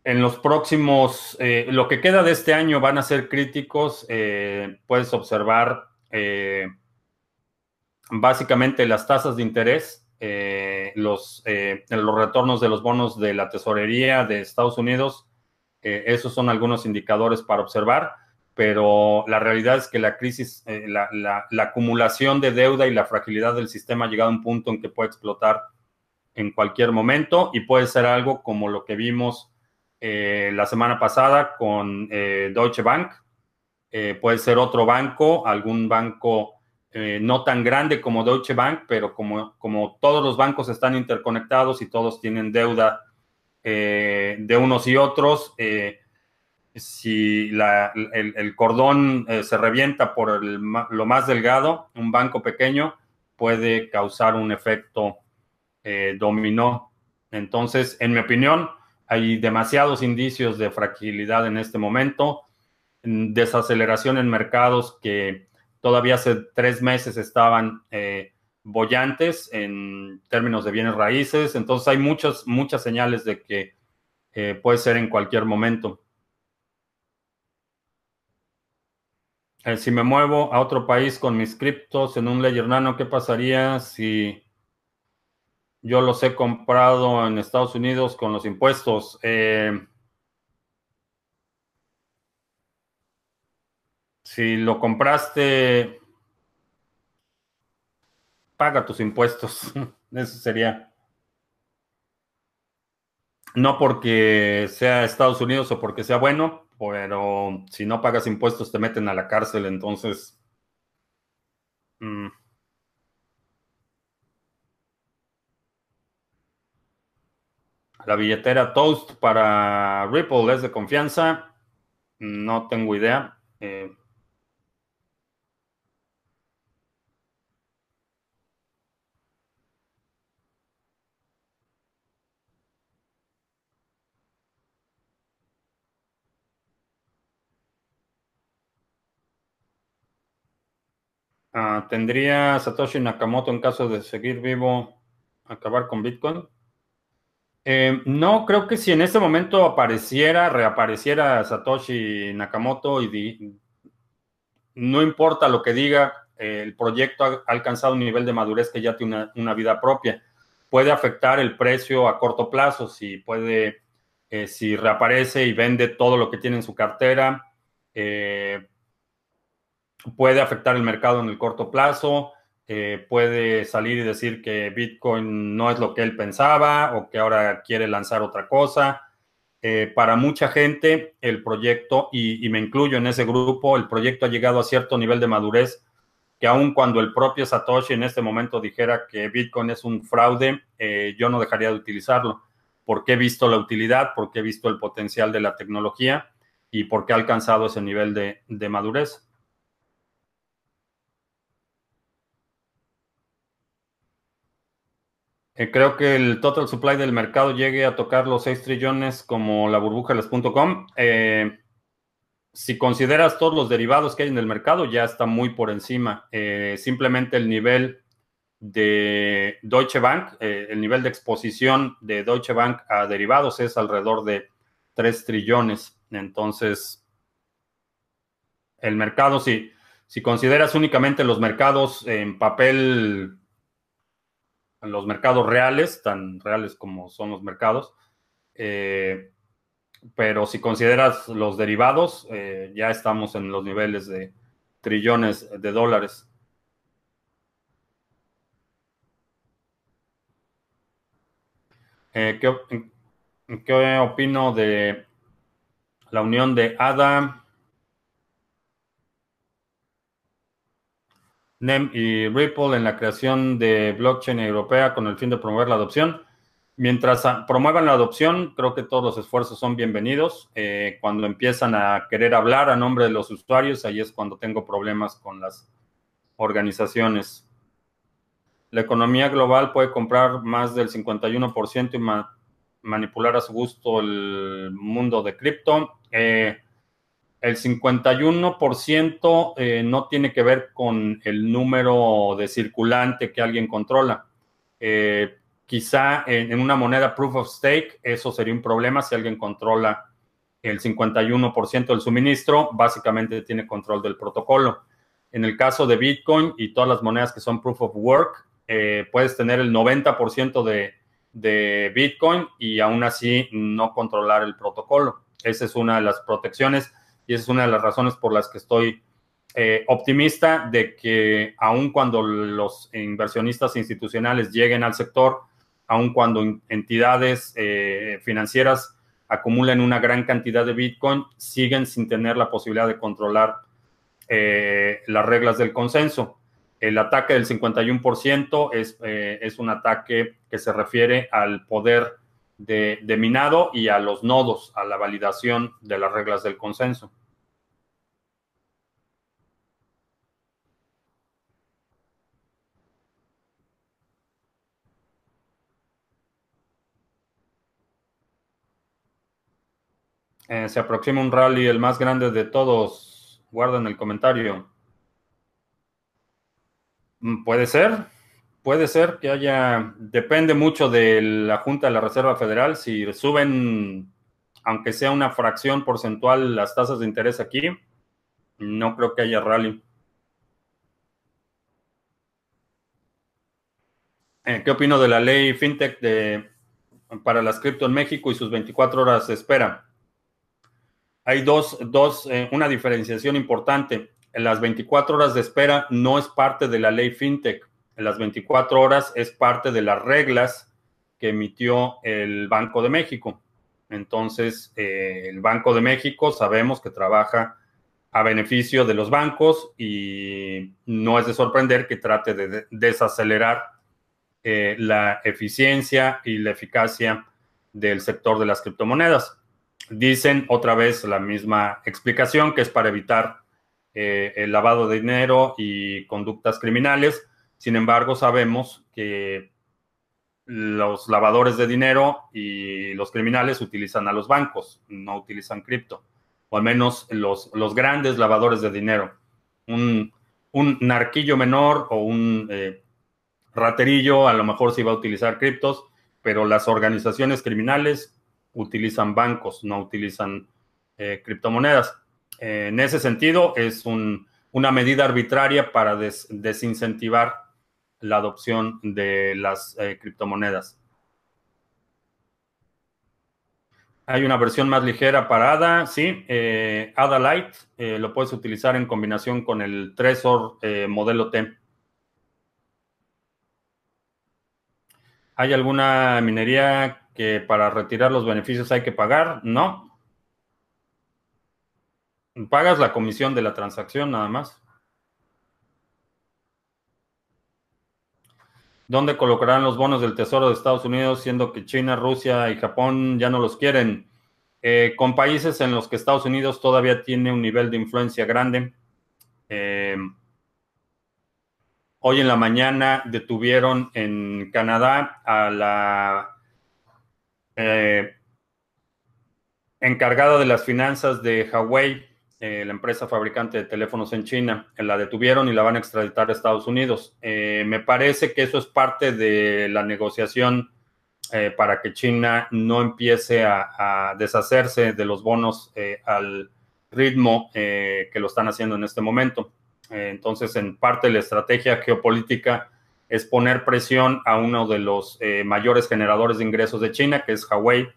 Speaker 1: en los próximos, lo que queda de este año van a ser críticos. puedes observar básicamente las tasas de interés eh, los, eh, los retornos de los bonos de la tesorería de Estados Unidos. Eh, esos son algunos indicadores para observar, pero la realidad es que la crisis, la, la, acumulación de deuda y la fragilidad del sistema ha llegado a un punto en que puede explotar en cualquier momento y puede ser algo como lo que vimos eh, la semana pasada con eh, Deutsche Bank. Eh, puede ser otro banco, algún banco no tan grande como Deutsche Bank, pero como, como todos los bancos están interconectados y todos tienen deuda de unos y otros, si el, cordón se revienta por lo más delgado, un banco pequeño puede causar un efecto dominó. Entonces, en mi opinión, hay demasiados indicios de fragilidad en este momento, desaceleración en mercados que todavía hace tres meses estaban eh, bollantes en términos de bienes raíces. Entonces hay muchas, muchas señales de que eh, puede ser en cualquier momento. Eh, si me muevo a otro país con mis criptos en un Ledger Nano, ¿qué pasaría si yo los he comprado en Estados Unidos con los impuestos. Eh, si lo compraste, paga tus impuestos. Eso sería. No porque sea Estados Unidos o porque sea bueno, pero si no pagas impuestos te meten a la cárcel, entonces... Mm, La billetera Toast para Ripple es de confianza. No tengo idea. Eh, ah, ¿Tendría Satoshi Nakamoto en caso de seguir vivo acabar con Bitcoin? Eh, no, creo que si en este momento apareciera, reapareciera Satoshi Nakamoto y no importa lo que diga, el proyecto ha, alcanzado un nivel de madurez que ya tiene una, vida propia. Puede afectar el precio a corto plazo, si puede, eh, si reaparece y vende todo lo que tiene en su cartera, eh, puede afectar el mercado en el corto plazo. Eh, puede salir y decir que Bitcoin no es lo que él pensaba o que ahora quiere lanzar otra cosa. Eh, para mucha gente, el proyecto, y, me incluyo en ese grupo, el proyecto ha llegado a cierto nivel de madurez que aun cuando el propio Satoshi en este momento dijera que Bitcoin es un fraude, eh, yo no dejaría de utilizarlo, porque he visto la utilidad, porque he visto el potencial de la tecnología y porque ha alcanzado ese nivel de madurez. Eh, creo que el total supply del mercado llegue a tocar los 6 trillones como la burbuja de Eh, si consideras todos los derivados que hay en el mercado, ya está muy por encima. Eh, simplemente el nivel de Deutsche Bank, eh, el nivel de exposición de Deutsche Bank a derivados es alrededor de 3 trillones. Entonces, el mercado, si, si consideras únicamente los mercados en papel los mercados reales, tan reales como son los mercados. Eh, pero si consideras los derivados, eh, ya estamos en los niveles de trillones de dólares. Eh, ¿qué, ¿Qué opino de la unión de ADA? NEM y Ripple en la creación de blockchain europea con el fin de promover la adopción. Mientras promuevan la adopción, creo que todos los esfuerzos son bienvenidos. Eh, cuando empiezan a querer hablar a nombre de los usuarios, ahí es cuando tengo problemas con las organizaciones. La economía global puede comprar más del 51% y manipular a su gusto el mundo de cripto. Eh, el 51% eh, no tiene que ver con el número de circulante que alguien controla. Eh, quizá en, una moneda proof of stake eso sería un problema si alguien controla el 51% del suministro, básicamente tiene control del protocolo. En el caso de Bitcoin y todas las monedas que son proof of work, eh, puedes tener el 90% de, de Bitcoin y aún así no controlar el protocolo. Esa es una de las protecciones y esa es una de las razones por las que estoy eh, optimista de que aun cuando los inversionistas institucionales lleguen al sector, aun cuando entidades eh, financieras acumulan una gran cantidad de Bitcoin, siguen sin tener la posibilidad de controlar eh, las reglas del consenso. El ataque del 51% es, es un ataque que se refiere al poder de, minado y a los nodos, a la validación de las reglas del consenso. Eh, se aproxima un rally, el más grande de todos. Guarden el comentario. Mm, puede ser, puede ser que haya, depende mucho de la Junta de la Reserva Federal. Si suben, aunque sea una fracción porcentual, las tasas de interés aquí, no creo que haya rally. Eh, ¿Qué opino de la ley FinTech de, para las cripto en México y sus 24 horas de espera? hay dos, dos eh, una diferenciación importante. Las 24 horas de espera no es parte de la ley FinTech. En las 24 horas es parte de las reglas que emitió el Banco de México. Entonces, eh, el Banco de México sabemos que trabaja a beneficio de los bancos y no es de sorprender que trate de desacelerar eh, la eficiencia y la eficacia del sector de las criptomonedas. Dicen otra vez la misma explicación, que es para evitar eh, el lavado de dinero y conductas criminales. Sin embargo, sabemos que los lavadores de dinero y los criminales utilizan a los bancos, no utilizan cripto, o al menos los, los grandes lavadores de dinero. Un, narquillo menor o un eh, raterillo a lo mejor sí va a utilizar criptos, pero las organizaciones criminales utilizan bancos, no utilizan eh, criptomonedas. en ese sentido, es una medida arbitraria para desincentivar la adopción de las eh, criptomonedas. Hay una versión más ligera para ADA, sí. Eh, ADA Lite lo puedes utilizar en combinación con el Trezor modelo T. ¿Hay alguna minería que para retirar los beneficios hay que pagar, no. Pagas la comisión de la transacción nada más. ¿Dónde colocarán los bonos del Tesoro de Estados Unidos, siendo que China, Rusia y Japón ya no los quieren? Eh, con países en los que Estados Unidos todavía tiene un nivel de influencia grande. Eh, hoy en la mañana detuvieron en Canadá a la eh, encargada de las finanzas de Huawei, eh, la empresa fabricante de teléfonos en China. La detuvieron y la van a extraditar a Estados Unidos. Eh, me parece que eso es parte de la negociación para que China no empiece a, deshacerse de los bonos al ritmo que lo están haciendo en este momento. entonces, en parte la estrategia geopolítica es poner presión a uno de los eh, mayores generadores de ingresos de China, que es Huawei,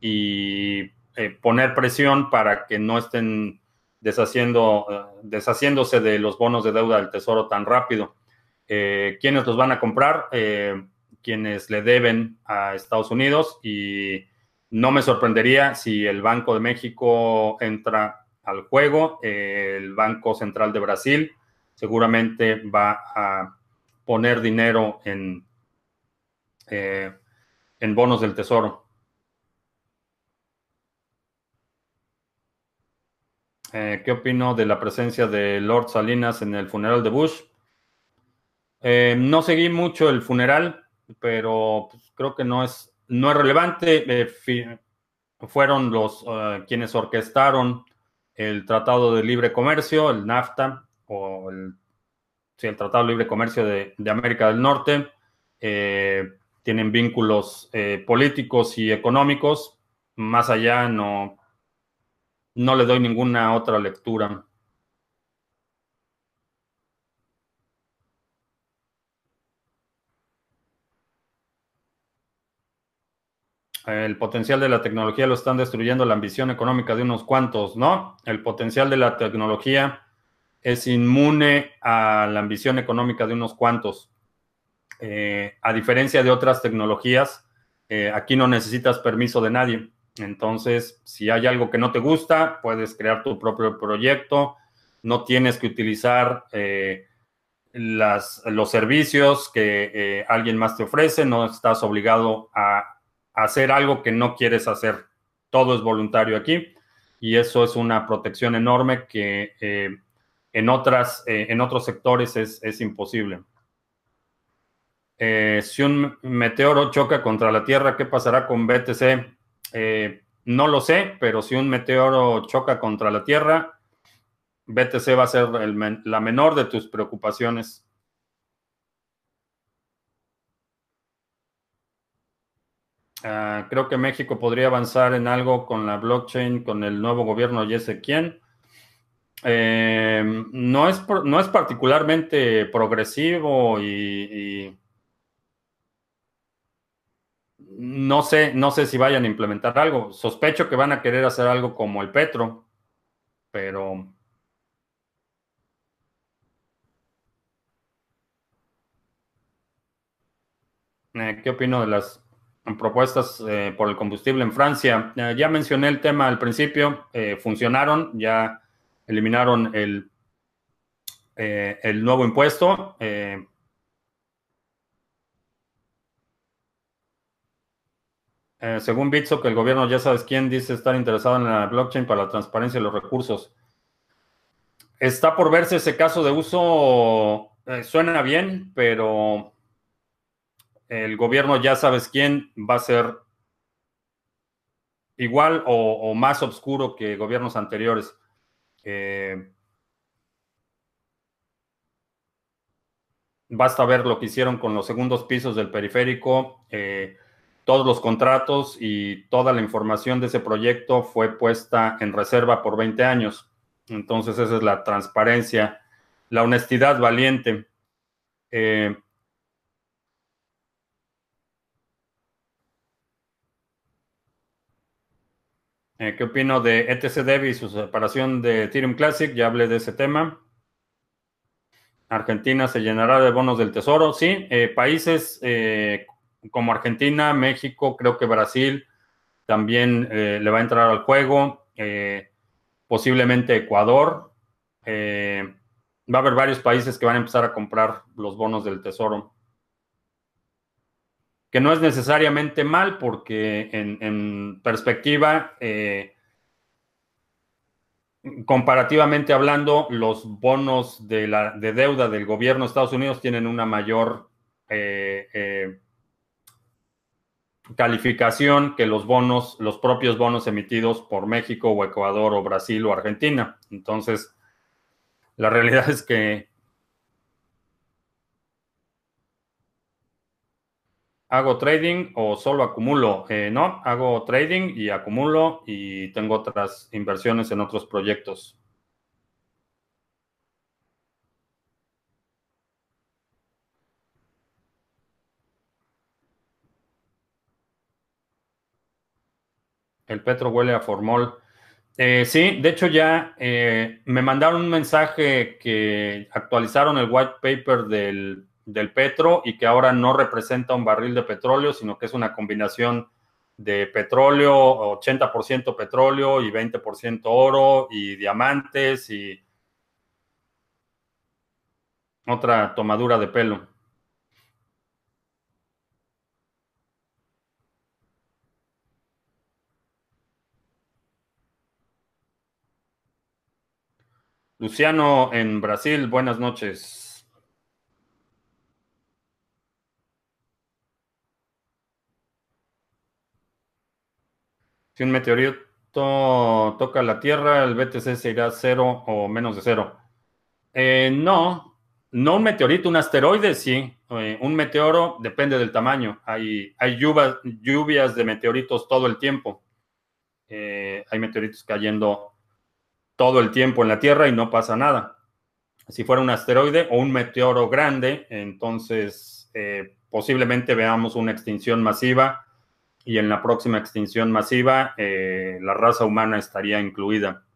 Speaker 1: y eh, poner presión para que no estén deshaciendo, eh, deshaciéndose de los bonos de deuda del Tesoro tan rápido. ¿Quiénes los van a comprar? quienes le deben a Estados Unidos y no me sorprendería si el Banco de México entra al juego, el Banco Central de Brasil seguramente va a poner dinero en, eh, en bonos del tesoro. Eh, ¿Qué opino de la presencia de Lord Salinas en el funeral de Bush? Eh, no seguí mucho el funeral, pero pues, creo que no es, no es relevante. fueron los quienes orquestaron el Tratado de Libre Comercio, el NAFTA, o el Tratado de Libre Comercio de, América del Norte. Eh, tienen vínculos eh, políticos y económicos. Más allá no, no le doy ninguna otra lectura. El potencial de la tecnología lo están destruyendo la ambición económica de unos cuantos, ¿no? El potencial de la tecnología es inmune a la ambición económica de unos cuantos. a diferencia de otras tecnologías, aquí no necesitas permiso de nadie. Entonces, si hay algo que no te gusta, puedes crear tu propio proyecto. No tienes que utilizar los servicios que alguien más te ofrece. No estás obligado a hacer algo que no quieres hacer. Todo es voluntario aquí y eso es una protección enorme que eh, en, otras, eh, en otros sectores es, imposible. Eh, si un meteoro choca contra la Tierra, ¿qué pasará con BTC? No lo sé, pero si un meteoro choca contra la Tierra, BTC va a ser la menor de tus preocupaciones. Ah, creo que México podría avanzar en algo con la blockchain, con el nuevo gobierno y ese quién. Eh, no, es, no es particularmente progresivo y, no sé, no sé si vayan a implementar algo. Sospecho que van a querer hacer algo como el Petro, pero eh, ¿qué opino de las propuestas eh, por el combustible en Francia. Eh, ya mencioné el tema al principio, funcionaron, ya eliminaron el, el nuevo impuesto. Según Bitso, que el gobierno ya sabes quién dice estar interesado en la blockchain para la transparencia de los recursos. Está por verse ese caso de uso, suena bien, pero el gobierno ya sabes quién va a ser igual o, más oscuro que gobiernos anteriores. Eh, basta ver lo que hicieron con los segundos pisos del periférico. Eh, todos los contratos y toda la información de ese proyecto fue puesta en reserva por 20 años. Entonces esa es la transparencia, la honestidad valiente. Eh, Eh, ¿Qué opino de ETC y su separación de Ethereum Classic? Ya hablé de ese tema. Argentina se llenará de bonos del tesoro. Sí, eh, países como Argentina, México, creo que Brasil también le va a entrar al juego. posiblemente Ecuador. va a haber varios países que van a empezar a comprar los bonos del tesoro que no es necesariamente mal porque en, perspectiva, eh, comparativamente hablando, los bonos de, la, de deuda del gobierno de Estados Unidos tienen una mayor eh, eh, calificación que los bonos, los propios bonos emitidos por México o Ecuador o Brasil o Argentina. Entonces, la realidad es que ¿Hago trading o solo acumulo? Eh, no, hago trading y acumulo y tengo otras inversiones en otros proyectos. El Petro huele a formol. Eh, sí, de hecho ya eh, me mandaron un mensaje que actualizaron el white paper del del petro y que ahora no representa un barril de petróleo, sino que es una combinación de petróleo, 80% petróleo y 20% oro y diamantes y otra tomadura de pelo. Luciano en Brasil, buenas noches. Si un meteorito toca la Tierra, el BTC se irá a cero o menos de cero. Eh, no, no un meteorito, un asteroide sí. Eh, un meteoro depende del tamaño. Hay, lluvias de meteoritos todo el tiempo. Eh, hay meteoritos cayendo todo el tiempo en la Tierra y no pasa nada. Si fuera un asteroide o un meteoro grande, entonces posiblemente veamos una extinción masiva y en la próxima extinción masiva eh, la raza humana estaría incluida.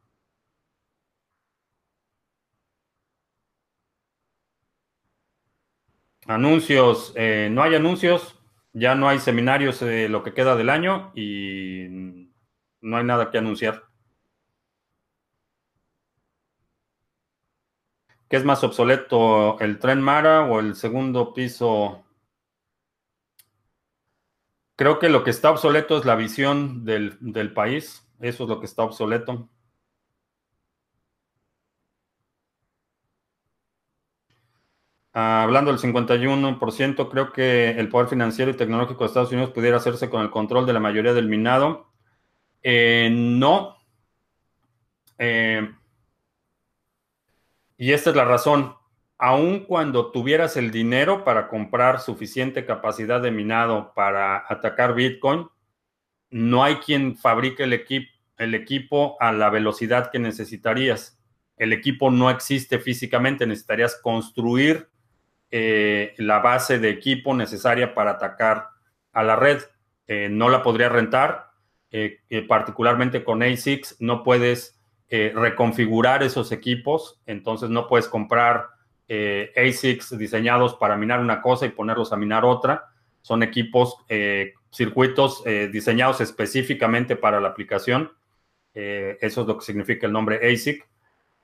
Speaker 1: Anuncios, eh, no hay anuncios, ya no hay seminarios eh, lo que queda del año y no hay nada que anunciar. ¿Qué es más obsoleto, el tren Mara o el segundo piso? Creo que lo que está obsoleto es la visión del, del país. Eso es lo que está obsoleto. Ah, hablando del 51%, creo que el poder financiero y tecnológico de Estados Unidos pudiera hacerse con el control de la mayoría del minado. Eh, no. Eh, y esta es la razón. Aun cuando tuvieras el dinero para comprar suficiente capacidad de minado para atacar Bitcoin, no hay quien fabrique el, equipo a la velocidad que necesitarías. El equipo no existe físicamente, necesitarías construir eh, la base de equipo necesaria para atacar a la red. Eh, no la podría rentar, eh, particularmente con ASICS, no puedes reconfigurar esos equipos, entonces no puedes comprar ASICs diseñados para minar una cosa y ponerlos a minar otra. Son equipos, circuitos diseñados específicamente para la aplicación. eso es lo que significa el nombre ASIC.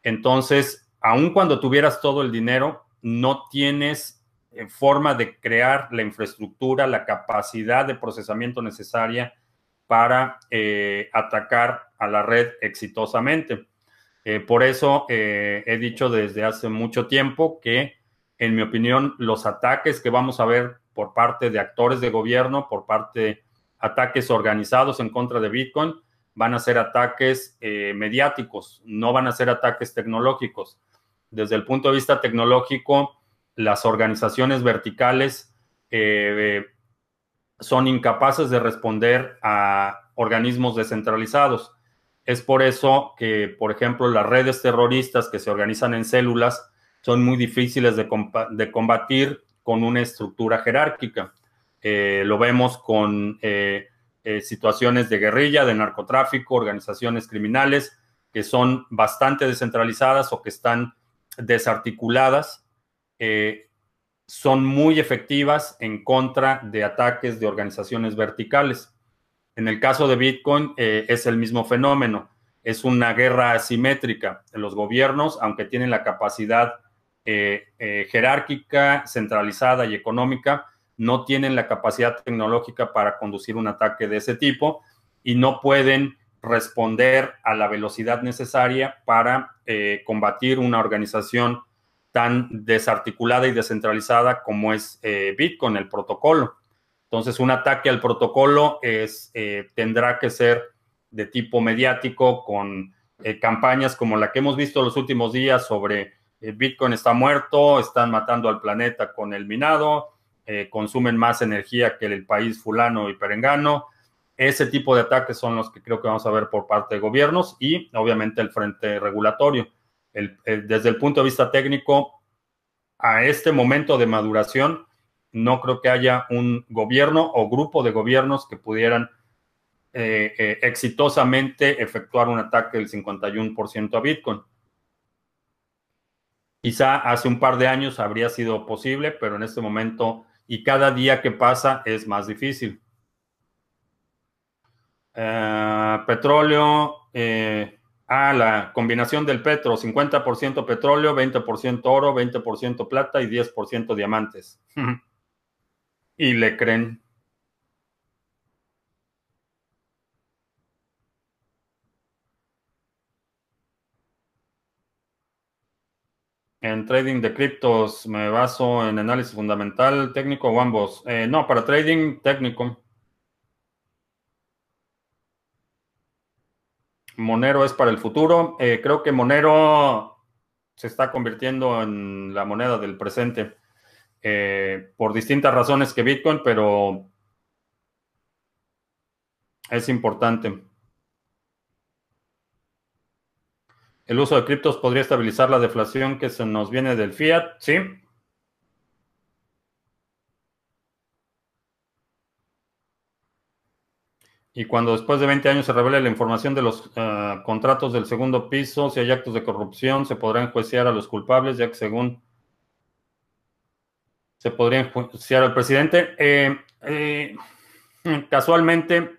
Speaker 1: Entonces, aun cuando tuvieras todo el dinero, no tienes eh, forma de crear la infraestructura, la capacidad de procesamiento necesaria para eh, atacar a la red exitosamente. Eh, por eso he dicho desde hace mucho tiempo que, en mi opinión, los ataques que vamos a ver por parte de actores de gobierno, por parte de ataques organizados en contra de Bitcoin, van a ser ataques mediáticos, no van a ser ataques tecnológicos desde el punto de vista tecnológico, las organizaciones verticales eh, son incapaces de responder a organismos descentralizados. Es por eso que, por ejemplo, las redes terroristas que se organizan en células son muy difíciles de, combatir con una estructura jerárquica. Eh, lo vemos con eh, situaciones de guerrilla, de narcotráfico, organizaciones criminales que son bastante descentralizadas o que están desarticuladas eh, son muy efectivas en contra de ataques de organizaciones verticales. En el caso de Bitcoin eh, es el mismo fenómeno. Es una guerra asimétrica. Los gobiernos, aunque tienen la capacidad eh, jerárquica, centralizada y económica, no tienen la capacidad tecnológica para conducir un ataque de ese tipo y no pueden responder a la velocidad necesaria para eh, combatir una organización tan desarticulada y descentralizada como es eh, Bitcoin, el protocolo. Entonces, un ataque al protocolo es, eh, tendrá que ser de tipo mediático, con campañas como la que hemos visto los últimos días sobre Bitcoin está muerto, están matando al planeta con el minado, consumen más energía que el país fulano y perengano, ese tipo de ataques son los que creo que vamos a ver por parte de gobiernos y obviamente el frente regulatorio. Desde el punto de vista técnico, a este momento de maduración, no creo que haya un gobierno o grupo de gobiernos que pudieran eh, eh, exitosamente efectuar un ataque del 51% a Bitcoin. Quizá hace un par de años habría sido posible, pero en este momento y cada día que pasa es más difícil. Eh, petróleo, eh, ah, la combinación del petro, 50% petróleo, 20% oro, 20% plata y 10% diamantes. y le creen. En trading de criptos me baso en análisis fundamental, técnico o ambos. Eh, no, para trading técnico. Monero es para el futuro. Eh, creo que Monero se está convirtiendo en la moneda del presente eh, por distintas razones que Bitcoin, pero es importante. El uso de criptos podría estabilizar la deflación que se nos viene del fiat, sí, Y cuando después de 20 años se revele la información de los eh, contratos del segundo piso, si hay actos de corrupción, se podrá enjuiciar a los culpables, ya que según se podría enjuiciar al presidente. Eh, eh, casualmente,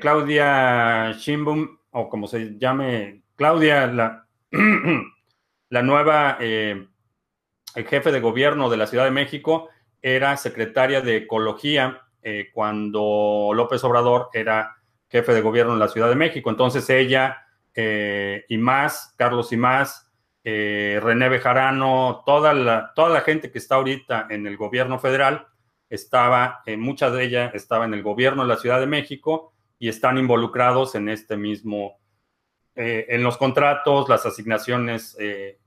Speaker 1: Claudia Shimbum, o como se llame, Claudia, la, la nueva jefe de gobierno de la Ciudad de México, era secretaria de Ecología cuando López Obrador era jefe de gobierno en la Ciudad de México. Entonces ella y más, Carlos y más, eh, René Bejarano, toda la, toda la gente que está ahorita en el gobierno federal, estaba, eh, mucha de ella estaba en el gobierno de la Ciudad de México y están involucrados en este mismo, eh, en los contratos, las asignaciones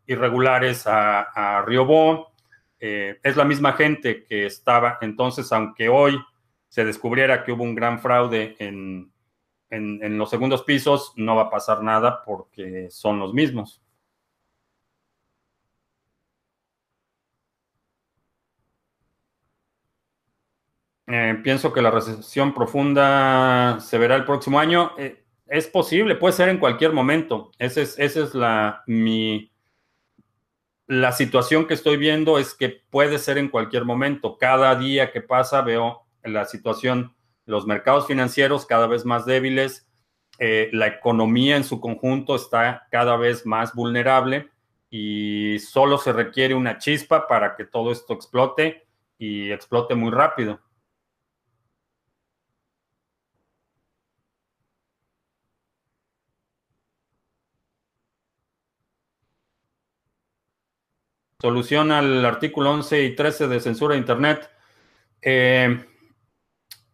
Speaker 1: irregulares a, a Riobó. es la misma gente que estaba, entonces, aunque hoy se descubriera que hubo un gran fraude en, en los segundos pisos, no va a pasar nada porque son los mismos. Eh, pienso que la recesión profunda se verá el próximo año. Eh, es posible, puede ser en cualquier momento. Esa es, esa es la, mi, la situación que estoy viendo, es que puede ser en cualquier momento. Cada día que pasa veo la situación, los mercados financieros cada vez más débiles, eh, la economía en su conjunto está cada vez más vulnerable y solo se requiere una chispa para que todo esto explote y explote muy rápido. solución al artículo 11 y 13 de censura de Internet. Eh,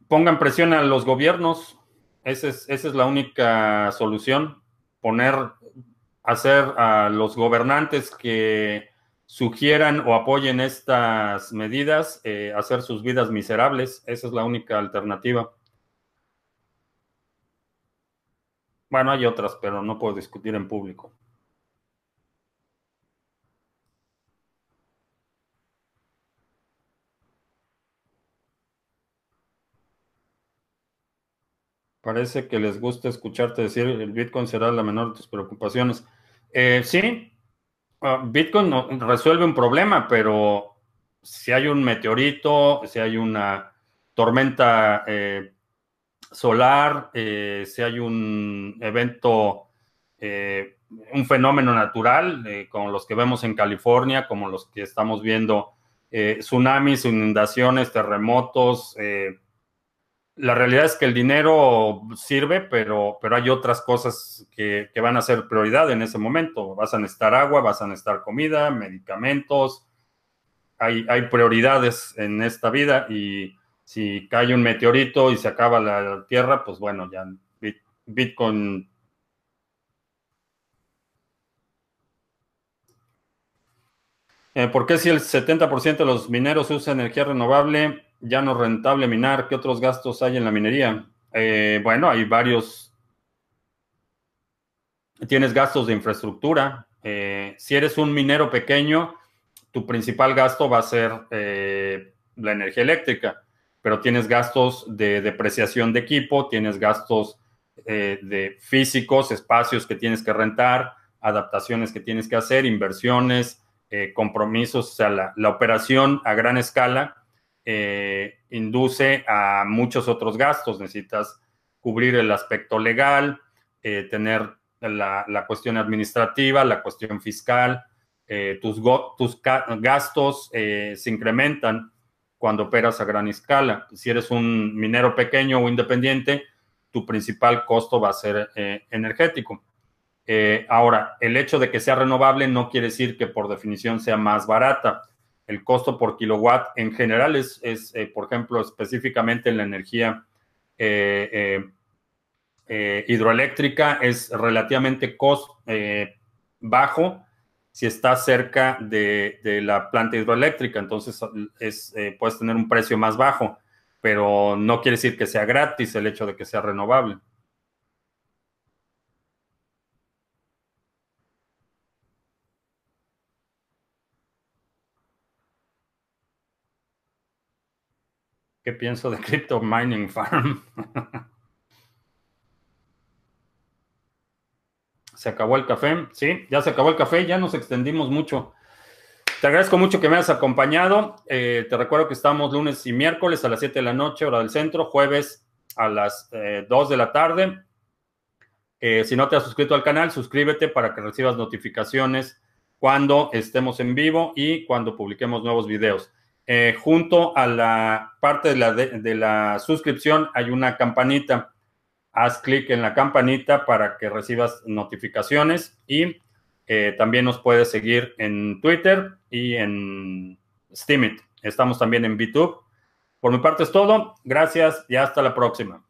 Speaker 1: pongan presión a los gobiernos. Esa es, la única solución. Poner, hacer a los gobernantes que sugieran o apoyen estas medidas, eh, hacer sus vidas miserables. Esa es la única alternativa. Bueno, hay otras, pero no puedo discutir en público. Parece que les gusta escucharte decir el Bitcoin será la menor de tus preocupaciones. Eh, sí, ah, Bitcoin resuelve un problema, pero si hay un meteorito, si hay una tormenta eh, solar, eh, si hay un evento, un fenómeno natural, como los que vemos en California, como los que estamos viendo, tsunamis, inundaciones, terremotos, la realidad es que el dinero sirve, pero, pero hay otras cosas que, van a ser prioridad en ese momento. Vas a necesitar agua, vas a necesitar comida, medicamentos. Hay, hay prioridades en esta vida y si cae un meteorito y se acaba la tierra, pues bueno, ya Bitcoin eh, ¿Por qué si el 70% de los mineros usa energía renovable? Ya no rentable minar, ¿qué otros gastos hay en la minería? Eh, bueno, hay varios. Tienes gastos de infraestructura. Eh, si eres un minero pequeño, tu principal gasto va a ser eh, la energía eléctrica, pero tienes gastos de depreciación de equipo, tienes gastos de físicos, espacios que tienes que rentar, adaptaciones que tienes que hacer, inversiones, compromisos, o sea, la operación a gran escala eh, induce a muchos otros gastos. Necesitas cubrir el aspecto legal, eh, tener la, cuestión administrativa, la cuestión fiscal. Eh, tus, tus gastos se incrementan cuando operas a gran escala. Si eres un minero pequeño o independiente, tu principal costo va a ser energético. ahora, el hecho de que sea renovable no quiere decir que por definición sea más barata el costo por kilowatt en general es, eh, por ejemplo, específicamente en la energía eh, eh, hidroeléctrica, es relativamente cost, bajo si está cerca de, la planta hidroeléctrica. Entonces, es, puedes tener un precio más bajo, pero no quiere decir que sea gratis el hecho de que sea renovable. ¿Qué pienso de Crypto Mining Farm? ¿Se acabó el café? Sí, ya se acabó el café, ya nos extendimos mucho. Te agradezco mucho que me hayas acompañado. Eh, te recuerdo que estamos lunes y miércoles a las 7 de la noche, hora del centro, jueves a las 2 de la tarde. si no te has suscrito al canal, suscríbete para que recibas notificaciones cuando estemos en vivo y cuando publiquemos nuevos videos. Eh, junto a la parte de la, suscripción hay una campanita. Haz clic en la campanita para que recibas notificaciones y eh, también nos puedes seguir en Twitter y en Steamit. Estamos también en YouTube. Por mi parte es todo. Gracias y hasta la próxima.